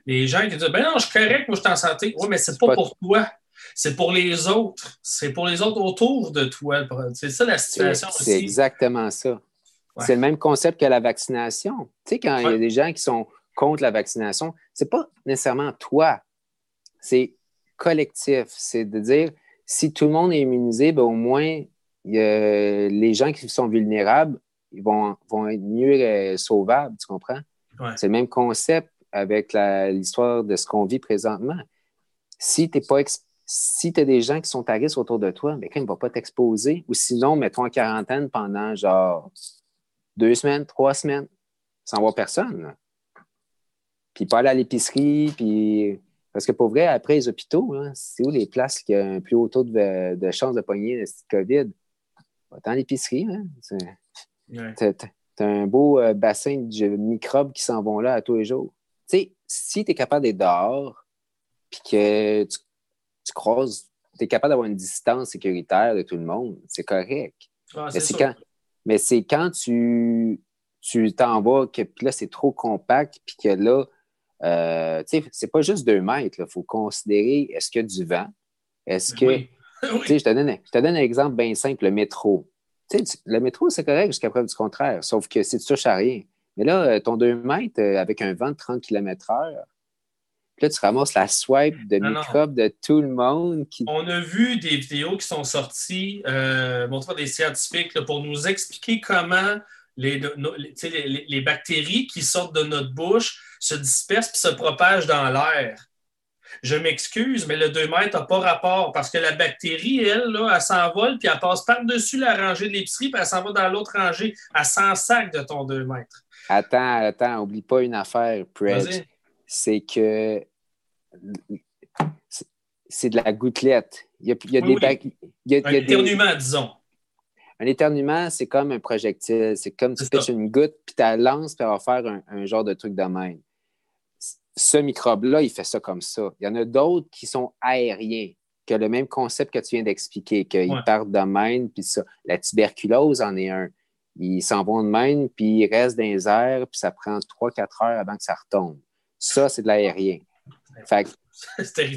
Les gens qui disent Ben non, je suis correct, moi, je suis en santé. Oui, mais c'est pas, pas pour toi. C'est pour les autres. C'est pour les autres autour de toi. C'est ça la situation aussi. C'est exactement ça. C'est le même concept que la vaccination. Tu sais, quand il y a des gens qui sont contre la vaccination, c'est pas nécessairement toi. C'est collectif. C'est de dire, si tout le monde est immunisé, ben, au moins, les gens qui sont vulnérables ils vont, vont être mieux euh, sauvables, tu comprends? C'est le même concept avec l'histoire de ce qu'on vit présentement. Si tu pas si as des gens qui sont à risque autour de toi, ben, ils ne vont pas t'exposer. Ou sinon, mets-toi en quarantaine pendant genre deux semaines, trois semaines, sans voir personne. Puis pas aller à l'épicerie, puis parce que pour vrai, après les hôpitaux, c'est où les places qui ont un plus haut taux de, de chance de pogner le COVID? Autant l'épicerie, hein? Tu as, un beau euh, bassin de microbes qui s'en vont là à tous les jours. Tu sais, si tu es capable d'être dehors, puis que tu, tu croises, tu es capable d'avoir une distance sécuritaire de tout le monde, c'est correct. Ah, mais c'est quand, mais c'est quand tu t'en vas, que là, c'est trop compact, puis que là, euh, c'est pas juste deux mètres. Il faut considérer est-ce qu'il y a du vent? Est-ce que. Je, te donne, je te donne un exemple bien simple le métro. le métro, c'est correct jusqu'à preuve du contraire, sauf que si tu touches à rien. Mais là, euh, ton deux mètres euh, avec un vent de 30 km/h, là, tu ramasses la swipe de microbes de tout le monde. Qui... On a vu des vidéos qui sont sorties, euh, montrant des scientifiques pour nous expliquer comment les, les, bactéries qui sortent de notre bouche se dispersent et se propagent dans l'air. Je m'excuse, mais le 2 mètres n'a pas rapport parce que la bactérie, elle, là, elle s'envole puis elle passe par-dessus la rangée de l'épicerie puis elle s'en va dans l'autre rangée à 100 sacs de ton 2 mètres. Attends, attends, oublie pas une affaire, Pred. C'est que c'est de la gouttelette. Il y a, il y a des Il y a, Un éternuement, disons. Un éternuement, c'est comme un projectile. C'est comme tu pêches une goutte, puis tu la lances, puis elle va faire un, genre de truc de même. Ce microbe-là, il fait ça comme ça. Il y en a d'autres qui sont aériens, qui ont le même concept que tu viens d'expliquer, qu'ils partent de même, puis ça. La tuberculose en est un. Ils s'en vont de même, puis ils restent dans les airs, puis ça prend 3-4 heures avant que ça retombe. Ça, c'est de l'aérien. Fait, fait,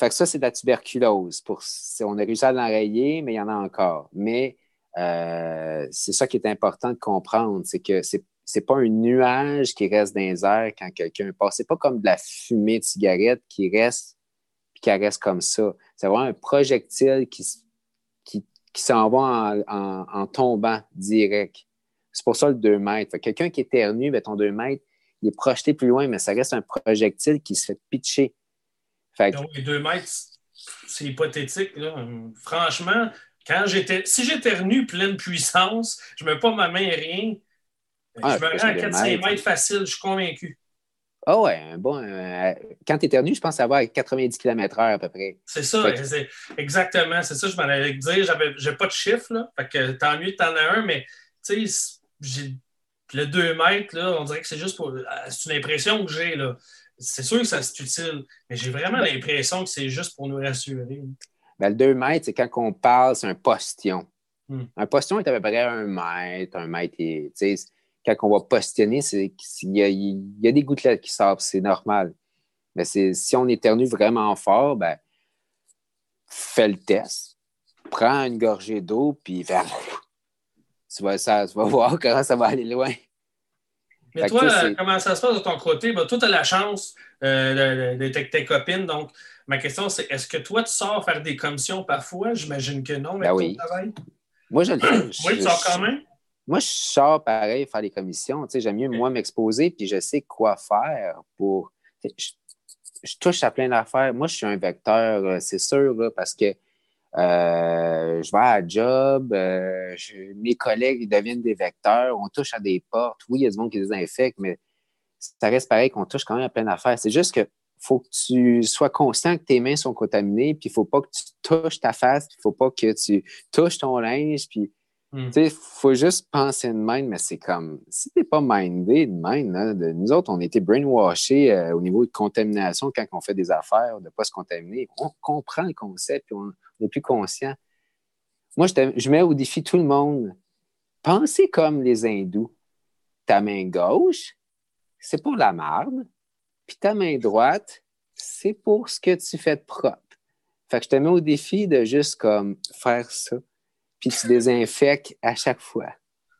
fait, que ça, c'est de la tuberculose. Pour, on a réussi à l'enrayer, mais il y en a encore. Mais euh, c'est ça qui est important de comprendre, c'est que c'est c'est pas un nuage qui reste dans les airs quand quelqu'un passe. C'est pas comme de la fumée de cigarette qui reste puis qui reste comme ça. C'est vraiment un projectile qui, qui, s'en va en, tombant direct. C'est pour ça le 2 mètres. Quelqu'un qui éternue, ben, ton 2 mètres, il est projeté plus loin, mais ça reste un projectile qui se fait pitcher. Donc, les 2 mètres, c'est hypothétique. Franchement, quand j'étais, si j'éternue pleine puissance, je ne mets pas ma main rien. Ah, je me rends à 4-5 mètres facile, je suis convaincu. Ah ouais, bon, euh, quand tu éternues, je pense avoir 90 km/h à peu près. C'est ça, exactement. C'est ça, je m'en allais dire. J'avais pas de chiffre, là. Fait que tant mieux que t'en as un, mais tu sais, le 2 mètres, là, on dirait que c'est juste pour. C'est une impression que j'ai, là. C'est sûr que ça c'est utile, mais j'ai vraiment l'impression que c'est juste pour nous rassurer. Ben, le 2 mètres, c'est quand on parle, c'est un postillon. Hmm. Un postillon est à peu près un mètre, un mètre et quand on va postionner, qu'il y, a, des gouttelettes qui sortent, c'est normal. Mais si on éternue vraiment fort, ben, fais le test, prends une gorgée d'eau, puis tu, vas, ça, tu vas voir comment ça va aller loin. Mais toi, comment ça se passe de ton côté? Ben, toi, tu as la chance euh, de, tes copines. Donc, ma question, c'est est-ce que toi, tu sors faire des commissions parfois? J'imagine que non, mais ben oui. travail. Moi, je le fais. oui, tu sors quand même? Moi, je sors pareil faire des commissions. J'aime mieux, moi, m'exposer, puis je sais quoi faire pour. Je, touche à plein d'affaires. Moi, je suis un vecteur, euh, c'est sûr, parce que euh, je vais à job, euh, mes collègues deviennent des vecteurs, on touche à des portes. Oui, il y a du monde qui désinfecte, mais ça reste pareil qu'on touche quand même à plein d'affaires. C'est juste que faut que tu sois conscient que tes mains sont contaminées, puis il ne faut pas que tu touches ta face, il ne faut pas que tu touches ton linge, puis Hmm. Il faut juste penser de même, mais c'est comme, si tu n'es pas mindé de même, hein, de, nous autres, on été brainwashés euh, au niveau de contamination quand on fait des affaires, de ne pas se contaminer. On comprend le concept, puis on est plus conscient. Moi, je, je, mets au défi tout le monde. Pensez comme les hindous. Ta main gauche, c'est pour la marde, puis ta main droite, c'est pour ce que tu fais de propre. Fait que je te mets au défi de juste comme faire ça puis tu désinfectes à chaque fois.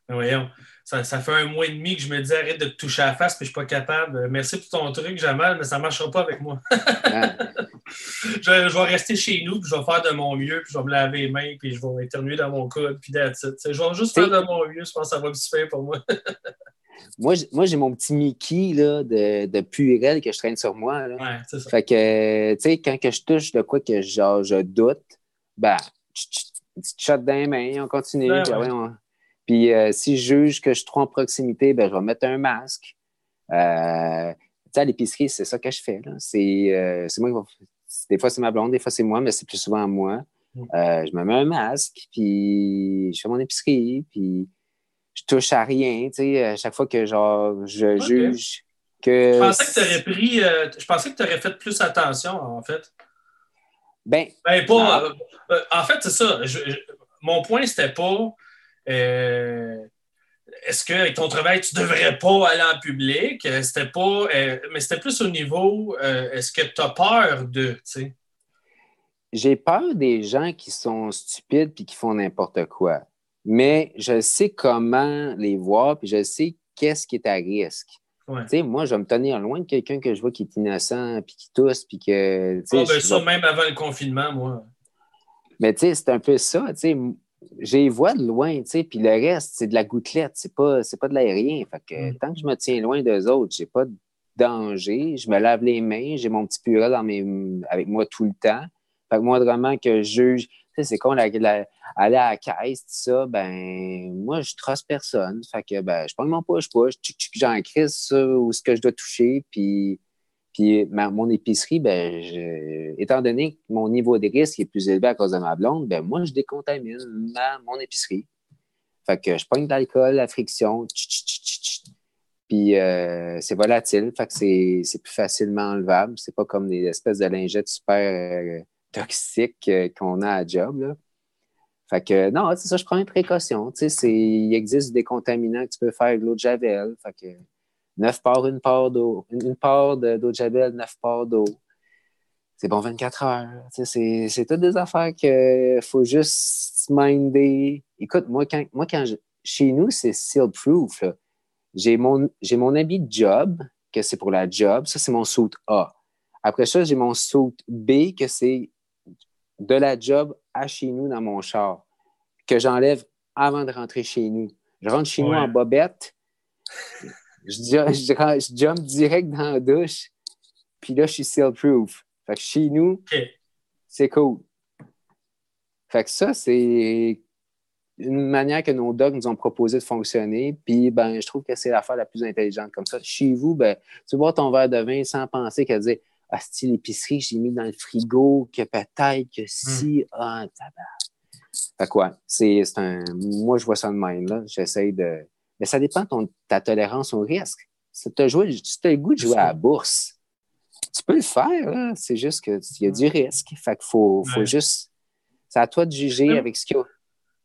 Voyons, ça, fait un mois et demi que je me dis arrête de te toucher à la face, puis je suis pas capable. Merci pour ton truc, Jamal, mais ça ne marchera pas avec moi. Ah. je, vais rester chez nous, puis je vais faire de mon mieux, puis je vais me laver les mains, puis je vais éternuer dans mon coude, puis that's Je vais juste faire de mon mieux, je pense que ça va me suffire pour moi. moi, j'ai mon petit Mickey là, de, de Purel que je traîne sur moi. Là. Ouais, ça. Fait que, tu sais, quand que je touche de quoi que genre, je doute, ben, une petite shot dans les mains, on continue. puis, euh, si je juge que je suis trop en proximité, ben, je vais mettre un masque. Euh, à l'épicerie, c'est ça que je fais. C'est euh, moi Des fois, c'est ma blonde, des fois, c'est moi, mais c'est plus souvent moi. Mm. Euh, je me mets un masque, puis je fais mon épicerie, puis je touche à rien, tu sais, à chaque fois que genre, je juge que... Je pensais que tu aurais pris... je pensais que tu aurais fait plus attention, en fait. Ben, ben pas, euh, en fait, c'est ça. mon point, c'était pas euh, est-ce qu'avec ton travail, tu devrais pas aller en public? Euh, c'était pas. mais c'était plus au niveau est-ce que tu as peur de, J'ai peur des gens qui sont stupides et qui font n'importe quoi. Mais je sais comment les voir, puis je sais qu'est-ce qui est à risque. Moi, je vais me tenir loin de quelqu'un que je vois qui est innocent, puis qui tousse, puis que. Ah, ben ça, même avant le confinement, moi. Mais tu sais, c'est un peu ça, sais. J'ai vois de loin, puis le reste, c'est de la gouttelette, c'est pas, pas de l'aérien. Fait que mm. tant que je me tiens loin d'eux autres, j'ai pas de danger. Je me lave les mains, j'ai mon petit purée dans mes, avec moi tout le temps. Fait que moi, vraiment, que je juge, c'est con, aller à la caisse, tout ça, ben, moi, je trace personne. Fait que, ben, je prends mon push-push, j'en crise ou ce que je dois toucher, puis puis mon épicerie, ben, étant donné que mon niveau de risque est plus élevé à cause de ma blonde, ben, moi, je décontamine mon épicerie. Fait que je pogne de l'alcool, la friction, puis euh, c'est volatile, fait que c'est plus facilement enlevable. C'est pas comme des espèces de lingettes super euh, toxiques euh, qu'on a à job. Là. Fait que non, c'est ça, je prends une précaution. Il existe des contaminants que tu peux faire avec l'eau de Javel. Fait que 9 parts, une part d'eau, une part d'eau de, Javel, 9 parts d'eau. C'est bon 24 heures. C'est toutes des affaires qu'il faut juste minder. Écoute, moi, quand, moi, quand chez nous, c'est seal proof. J'ai mon, mon habit de job, que c'est pour la job. Ça, c'est mon suit A. Après ça, j'ai mon suit B, que c'est de la job à chez nous dans mon char, que j'enlève avant de rentrer chez nous. Je rentre chez nous en bobette je, jump direct dans la douche. Puis là, je suis seal-proof. Fait que chez nous, c'est cool. Fait que ça, c'est. une manière que nos dogs nous ont proposé de fonctionner. Puis, ben, je trouve que c'est l'affaire la plus intelligente comme ça. Chez vous, ben, tu bois ton verre de vin sans penser qu'à dire L'épicerie que j'ai mis dans le frigo, que peut-être que si. Ah, Fait quoi? C'est un. Moi, je vois ça de même, là. J'essaie de. Mais ça dépend de ta tolérance au risque. Si tu as, le goût de jouer à la bourse, tu peux le faire, C'est juste qu'il y a du risque. Fait qu'il faut, faut juste. C'est à toi de juger avec ce qu'il y a.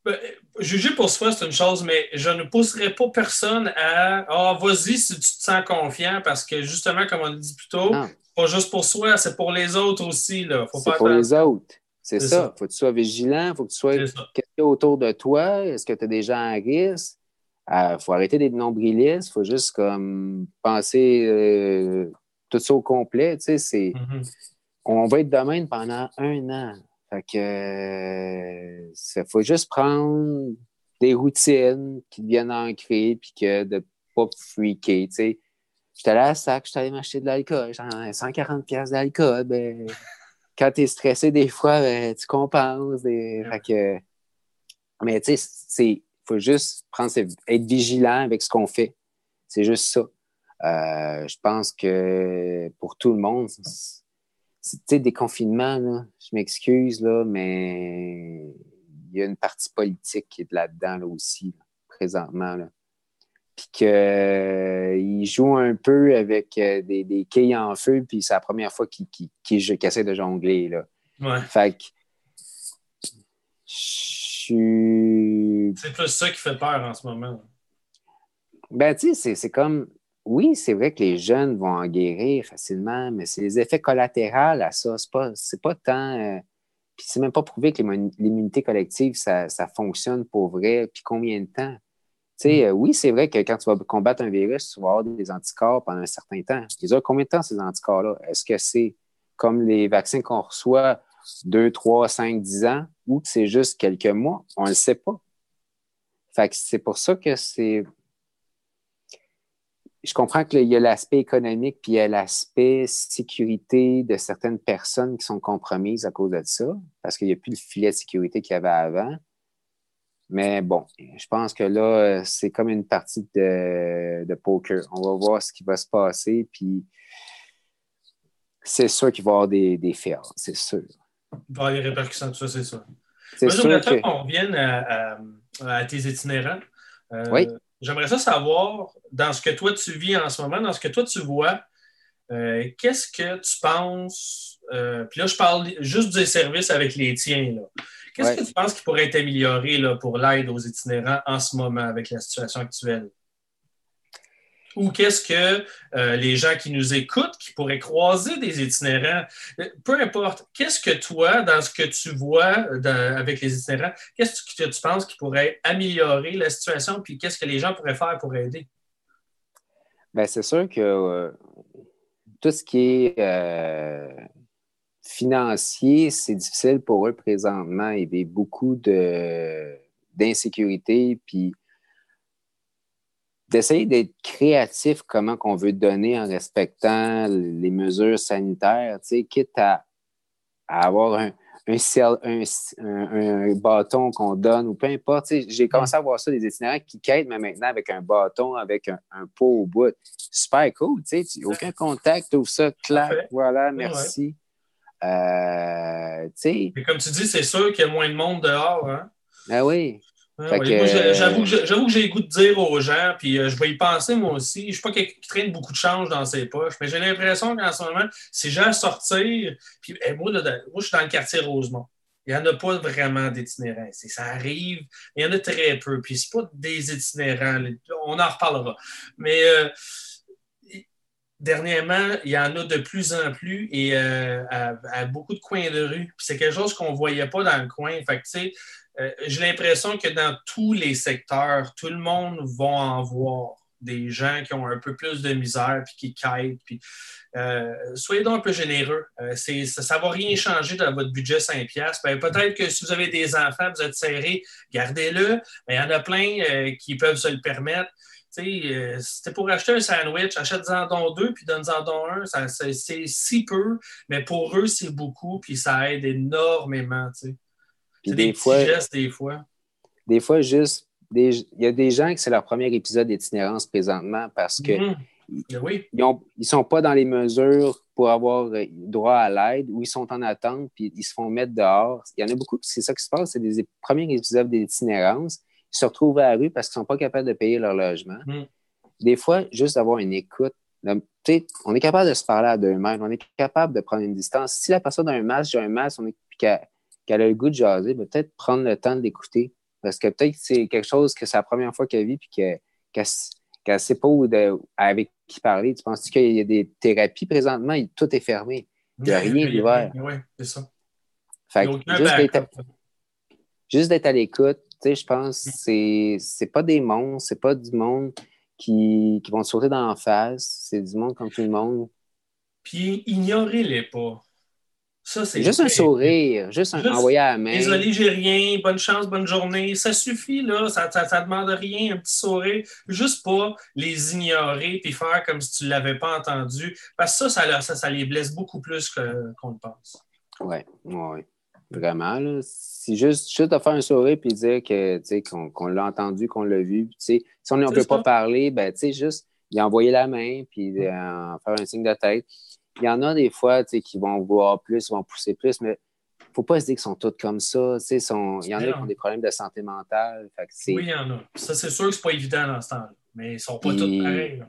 Ben, juger pour soi, c'est une chose, mais je ne pousserai pas personne à Ah, vas-y si tu te sens confiant, parce que justement, comme on l'a dit plus tôt, pas juste pour soi, c'est pour les autres aussi. C'est pour les autres. C'est ça. Il faut que tu sois vigilant, il faut que tu sois autour de toi? Est-ce que tu as des gens à risque? Il euh, faut arrêter d'être nombrilistes, il faut juste comme penser euh, tout ça au complet. Tu sais, c'est, mm-hmm. On va être domaine pendant un an. Fait que il faut juste prendre des routines qui deviennent ancrées puis que de pas freaker. Tu sais. J'étais allé à la sac, j'étais allé m'acheter de l'alcool, j'en 140 pièces d'alcool. Ben, quand tu es stressé, des fois, ben, tu compenses. Des... Fait que... Mais tu sais, il faut juste prendre, être vigilant avec ce qu'on fait. C'est juste ça. Euh, je pense que pour tout le monde, tu sais, des confinements, je m'excuse, là, mais il y a une partie politique qui est là-dedans là, aussi, présentement. Là. Puis qu'il euh, joue un peu avec euh, des, des, quilles en feu, puis c'est la première fois qu'il qu essaie de jongler. Là. Ouais. Fait que. Je C'est plus ça qui fait peur en ce moment. Ben, tu sais, c'est comme oui, c'est vrai que les jeunes vont en guérir facilement, mais c'est les effets collatéraux à ça. C'est pas, pas tant. Euh, puis c'est même pas prouvé que l'immunité collective, ça, fonctionne pour vrai. Puis combien de temps? Tu sais, mm. euh, oui, c'est vrai que quand tu vas combattre un virus, tu vas avoir des anticorps pendant un certain temps. Ils combien de temps ces anticorps-là? Est-ce que c'est comme les vaccins qu'on reçoit deux, trois, cinq, dix ans ou que c'est juste quelques mois? On ne le sait pas. Fait que c'est pour ça que c'est je comprends qu'il y a l'aspect économique puis il y a l'aspect sécurité de certaines personnes qui sont compromises à cause de ça, parce qu'il n'y a plus le filet de sécurité qu'il y avait avant. Mais bon, je pense que là, c'est comme une partie de, poker. On va voir ce qui va se passer, puis c'est sûr qu'il va y avoir des, des fails, c'est sûr. Il va y avoir des répercussions, tout ça, c'est sûr. Moi, j'aimerais que... qu'on revienne à, tes itinérants. Euh, oui. J'aimerais ça savoir, dans ce que toi tu vis en ce moment, dans ce que toi tu vois, euh, qu'est-ce que tu penses, euh, puis là je parle juste des services avec les tiens, qu'est-ce que tu penses qui pourrait être amélioré là, pour l'aide aux itinérants en ce moment avec la situation actuelle? ou qu'est-ce que euh, les gens qui nous écoutent, qui pourraient croiser des itinérants, peu importe, qu'est-ce que toi, dans ce que tu vois avec les itinérants, qu'est-ce que tu penses qui pourrait améliorer la situation, puis qu'est-ce que les gens pourraient faire pour aider? Bien, c'est sûr que euh, tout ce qui est euh, financier, c'est difficile pour eux présentement. Il y a beaucoup d'insécurité, puis d'essayer d'être créatif comment qu'on veut donner en respectant les mesures sanitaires, tu sais, quitte à, avoir un, un, bâton qu'on donne ou peu importe. J'ai commencé à voir ça, des itinérants qui quittent, mais maintenant avec un bâton, avec un, pot au bout. Super cool, tu sais, aucun contact, tout ça, clac, voilà, merci. Euh, comme tu dis, c'est sûr qu'il y a moins de monde dehors. Hein? Ah oui. J'avoue que j'ai le goût de dire aux gens, puis euh, je vais y penser moi aussi. Je ne suis pas quelqu'un qui traîne beaucoup de change dans ses poches, mais j'ai l'impression qu'en ce moment, ces gens sortir, puis moi, moi, je suis dans le quartier Rosemont. Il n'y en a pas vraiment d'itinérants. Ça arrive, mais il y en a très peu. Puis c'est pas des itinérants. On en reparlera. Mais euh, dernièrement, il y en a de plus en plus et à, beaucoup de coins de rue. C'est quelque chose qu'on ne voyait pas dans le coin. Fait euh, j'ai l'impression que dans tous les secteurs, tout le monde va en voir des gens qui ont un peu plus de misère puis qui quittent. Euh, soyez donc un peu généreux. Euh, ça ne va rien changer dans votre budget 5$. Ben, peut-être que si vous avez des enfants, vous êtes serrés, gardez-le. Mais il y en a plein qui peuvent se le permettre. Si c'était pour acheter un sandwich, achète-en donc deux, puis donne-en donc un. c'est si peu, mais pour eux, c'est beaucoup, puis ça aide énormément. Puis des, fois, des fois. des fois, juste, il y a des gens que c'est leur premier épisode d'itinérance présentement parce que Mhm. Oui. ils ne sont pas dans les mesures pour avoir euh, droit à l'aide ou ils sont en attente puis ils se font mettre dehors. Il y en a beaucoup, c'est ça qui se passe, c'est des premiers épisodes d'itinérance. Ils se retrouvent à la rue parce qu'ils ne sont pas capables de payer leur logement. Mm. Des fois, juste d'avoir une écoute. de- on est capable de se parler à deux mètres, on est capable de prendre une distance. Si la personne a un masque, j'ai un masque, on est, puis qu'elle a le goût de jaser, ben, peut-être prendre le temps de l'écouter. Parce que peut-être que c'est quelque chose que c'est la première fois qu'elle vit puis que- qu'elle ne sait pas où de- avec qui parler. Tu penses qu'il y a des thérapies présentement? Il- Tout est fermé. Il y a rien d'ouvert. Oui, c'est ça. Fait que juste d'être à l'écoute, sais, je pense que c'est pas des monstres, c'est pas du monde qui, qui vont te sauter dans la face, c'est du monde comme tout le monde. Puis ignorez-les pas. Ça, c'est Juste un sourire, juste un Juste, envoyé à la main. Désolé, j'ai rien. Bonne chance, bonne journée. Ça suffit, là. Ça, ça, ça demande rien, un petit sourire. Juste pas les ignorer puis faire comme si tu ne l'avais pas entendu. Parce que ça, ça, ça, ça les blesse beaucoup plus qu'on le pense. Oui, ouais, vraiment. Là. C'est juste, juste de faire un sourire puis dire que, qu'on qu'on l'a entendu, qu'on l'a vu. Puis, si on ne peut ça. pas parler, ben, tu sais, juste y envoyer la main puis euh, faire un signe de tête. Il y en a des fois qui vont vouloir plus, vont pousser plus, mais faut pas se dire qu'ils sont tous comme ça. sont- Il y en a qui ont des problèmes de santé mentale. Fait que c'est- Oui, il y en a. Ça, c'est sûr que c'est pas évident dans ce temps-là. Mais ils sont pas Puis- tous pareils. là.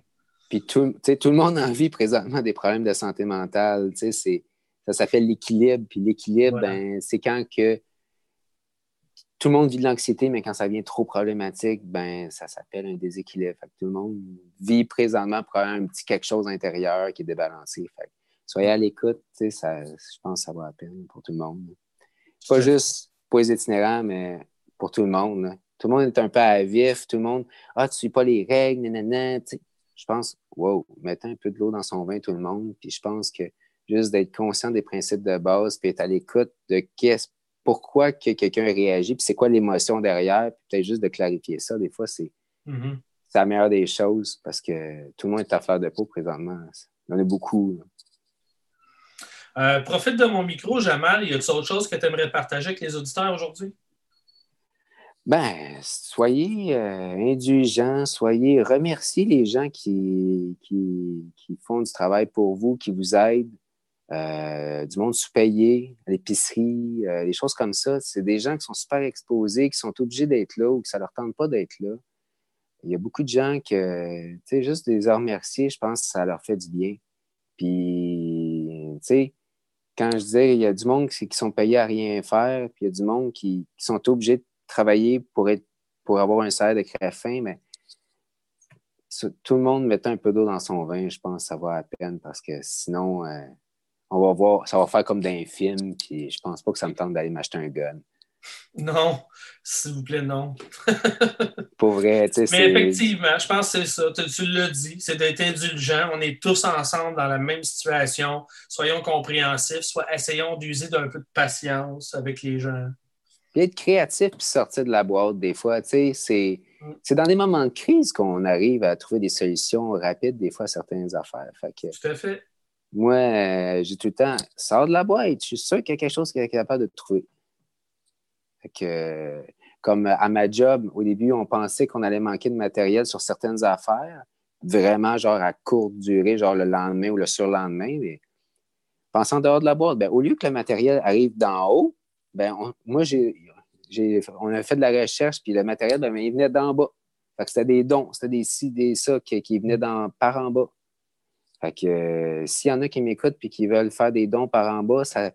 Puis tout, tout le monde en vit présentement des problèmes de santé mentale. tu sais, c'est- Ça s'appelle l'équilibre. Puis l'équilibre, Voilà. ben, c'est quand que tout le monde vit de l'anxiété, mais quand ça devient trop problématique, ben, ça s'appelle un déséquilibre. Fait que tout le monde vit présentement pour avoir un petit quelque chose intérieur qui est débalancé. Fait que soyez à l'écoute, ça, je pense que ça va à peine pour tout le monde. Pas juste pour les itinérants, mais pour tout le monde. là. Tout le monde est un peu à vif, tout le monde, ah, tu suis pas les règles, nanana, tu sais. Je pense, wow, mettez un peu de l'eau dans son vin, tout le monde. Puis je pense que juste d'être conscient des principes de base, puis être à l'écoute de qu'est-ce, pourquoi que quelqu'un réagit, puis c'est quoi l'émotion derrière, puis peut-être juste de clarifier ça. Des fois, c'est Mhm. c'est la meilleure des choses parce que tout le monde est à fleur de peau présentement. Il y en a beaucoup. Euh, profite de mon micro, Jamal. Y a-t-il autre chose que tu aimerais partager avec les auditeurs aujourd'hui? Ben, soyez euh, indulgents, soyez, remerciez les gens qui, qui, qui font du travail pour vous, qui vous aident, euh, du monde sous-payé, à l'épicerie, euh, des choses comme ça. C'est des gens qui sont super exposés, qui sont obligés d'être là ou que ça leur tente pas d'être là. Il y a beaucoup de gens que, tu sais, juste les remercier, je pense que ça leur fait du bien. Puis, tu sais, quand je disais, il y a du monde qui, sont payés à rien faire, puis il y a du monde qui, sont obligés de travailler pour, être, pour avoir un salaire de crève-fin, mais tout le monde mettant un peu d'eau dans son vin, je pense que ça va à peine parce que sinon, euh, on va voir, ça va faire comme dans un film, puis je pense pas que ça me tente d'aller m'acheter un gun. Non, s'il vous plaît, non. Pour vrai, tu sais, Mais effectivement, je pense que c'est ça. Tu, tu l'as dit, c'est d'être indulgent. On est tous ensemble dans la même situation. Soyons compréhensifs, soit essayons d'user d'un peu de patience avec les gens. Puis être créatif puis sortir de la boîte des fois, tu sais, c'est. Mm. C'est dans des moments de crise qu'on arrive à trouver des solutions rapides, des fois, à certaines affaires. Fait que, Tout à fait. Moi, euh, j'ai tout le temps, sors de la boîte. Je suis sûr qu'il y a quelque chose qui est capable de trouver. Comme à ma job, au début, on pensait qu'on allait manquer de matériel sur certaines affaires, vraiment genre à courte durée, genre le lendemain ou le surlendemain. Mais pensant dehors de la boîte, ben, au lieu que le matériel arrive d'en haut, ben, on- moi, on a fait de la recherche, puis le matériel, ben, il venait d'en bas. C'était des dons, c'était des ci, des ça qui, venaient par en bas. Fait que euh, s'il y en a qui m'écoutent et qui veulent faire des dons par en bas, ça,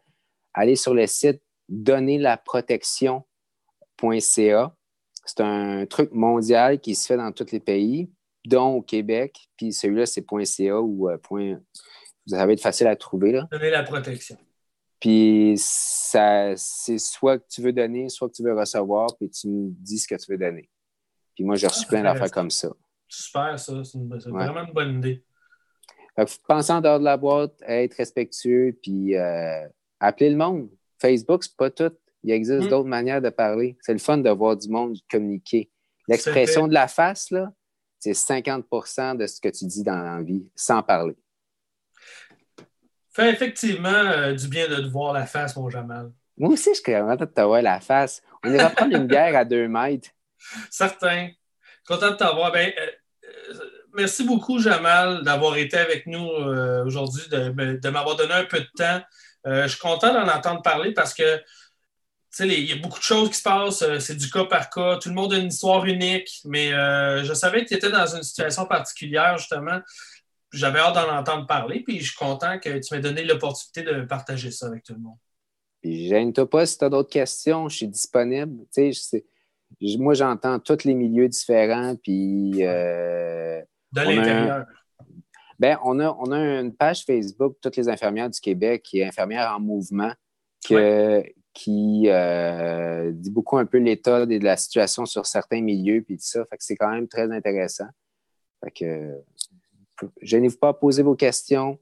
allez sur le site donnerlaprotection.ca. C'est un truc mondial qui se fait dans tous les pays, dont au Québec. Puis celui-là, c'est .ca ou euh, point- Ça va être facile à trouver. Là. Donner la protection. Puis ça, c'est soit que tu veux donner, soit que tu veux recevoir, puis tu me dis ce que tu veux donner. Puis moi, j'ai reçu Ah, plein d'affaires intéressant. comme ça. Super, ça. C'est une- c'est Ouais. vraiment une bonne idée. Pensez en dehors de la boîte, être respectueux, puis euh, appeler le monde. Facebook, c'est pas tout. Il existe Mm. d'autres manières de parler. C'est le fun de voir du monde communiquer. L'expression de la face, là, c'est 50% de ce que tu dis dans la vie, sans parler. Fait effectivement euh, du bien de te voir la face, mon Jamal. Moi aussi, je suis content de te voir la face. On ira prendre une bière à deux mètres. Certain. Content de t'avoir. Ben, euh, merci beaucoup, Jamal, d'avoir été avec nous aujourd'hui, de, m'avoir donné un peu de temps. je suis content d'en entendre parler parce que il y a beaucoup de choses qui se passent, c'est du cas par cas. Tout le monde a une histoire unique, mais je savais que tu étais dans une situation particulière, justement j'avais hâte d'en entendre parler, puis je suis content que tu m'aies donné l'opportunité de partager ça avec tout le monde. Puis gêne-toi pas si tu as d'autres questions, je suis disponible. Tu sais, moi, j'entends tous les milieux différents, puis... Euh, de l'intérieur. Ben, on a, on a une page Facebook, Toutes les infirmières du Québec, qui est Infirmière en mouvement, que, qui euh, dit beaucoup un peu l'état de la situation sur certains milieux, puis tout ça. Fait que c'est quand même très intéressant. Fait que je n'ai pas à poser vos questions,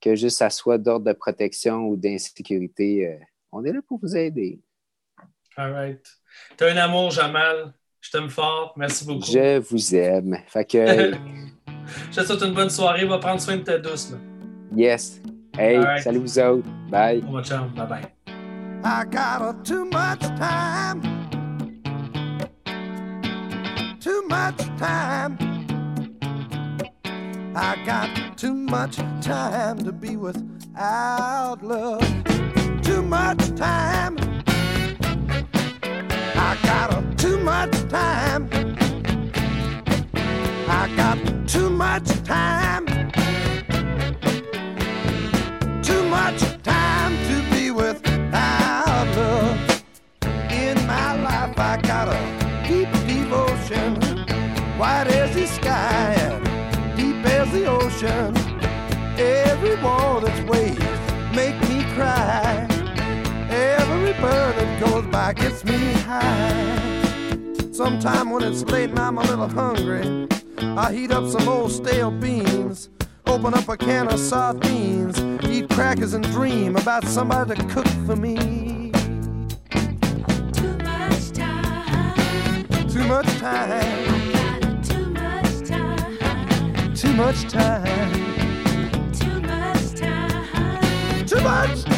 que juste ça soit d'ordre de protection ou d'insécurité. Euh, on est là pour vous aider. All right. Tu as un amour, Jamal. Je t'aime fort. Merci beaucoup. Je vous aime. Fait que. je te souhaite une bonne soirée. Va prendre soin de ta douce. Yes. Hey, salut vous autres. Bye. Bye bye. I got too much time. Too much time. I got too much time to be without love. Too much time. I got a, too much time. I got too much time. Too much time to be without love. In my life, I got a deep devotion, wide as the sky and deep as the ocean. Every wall that's waves make me cry. Every bird that goes by gets me high. Sometime when it's late and I'm a little hungry, I heat up some old stale beans. Open up a can of sardines, eat crackers and dream about somebody to cook for me. Too much time. Too much time too much time. Too much time. Too much time.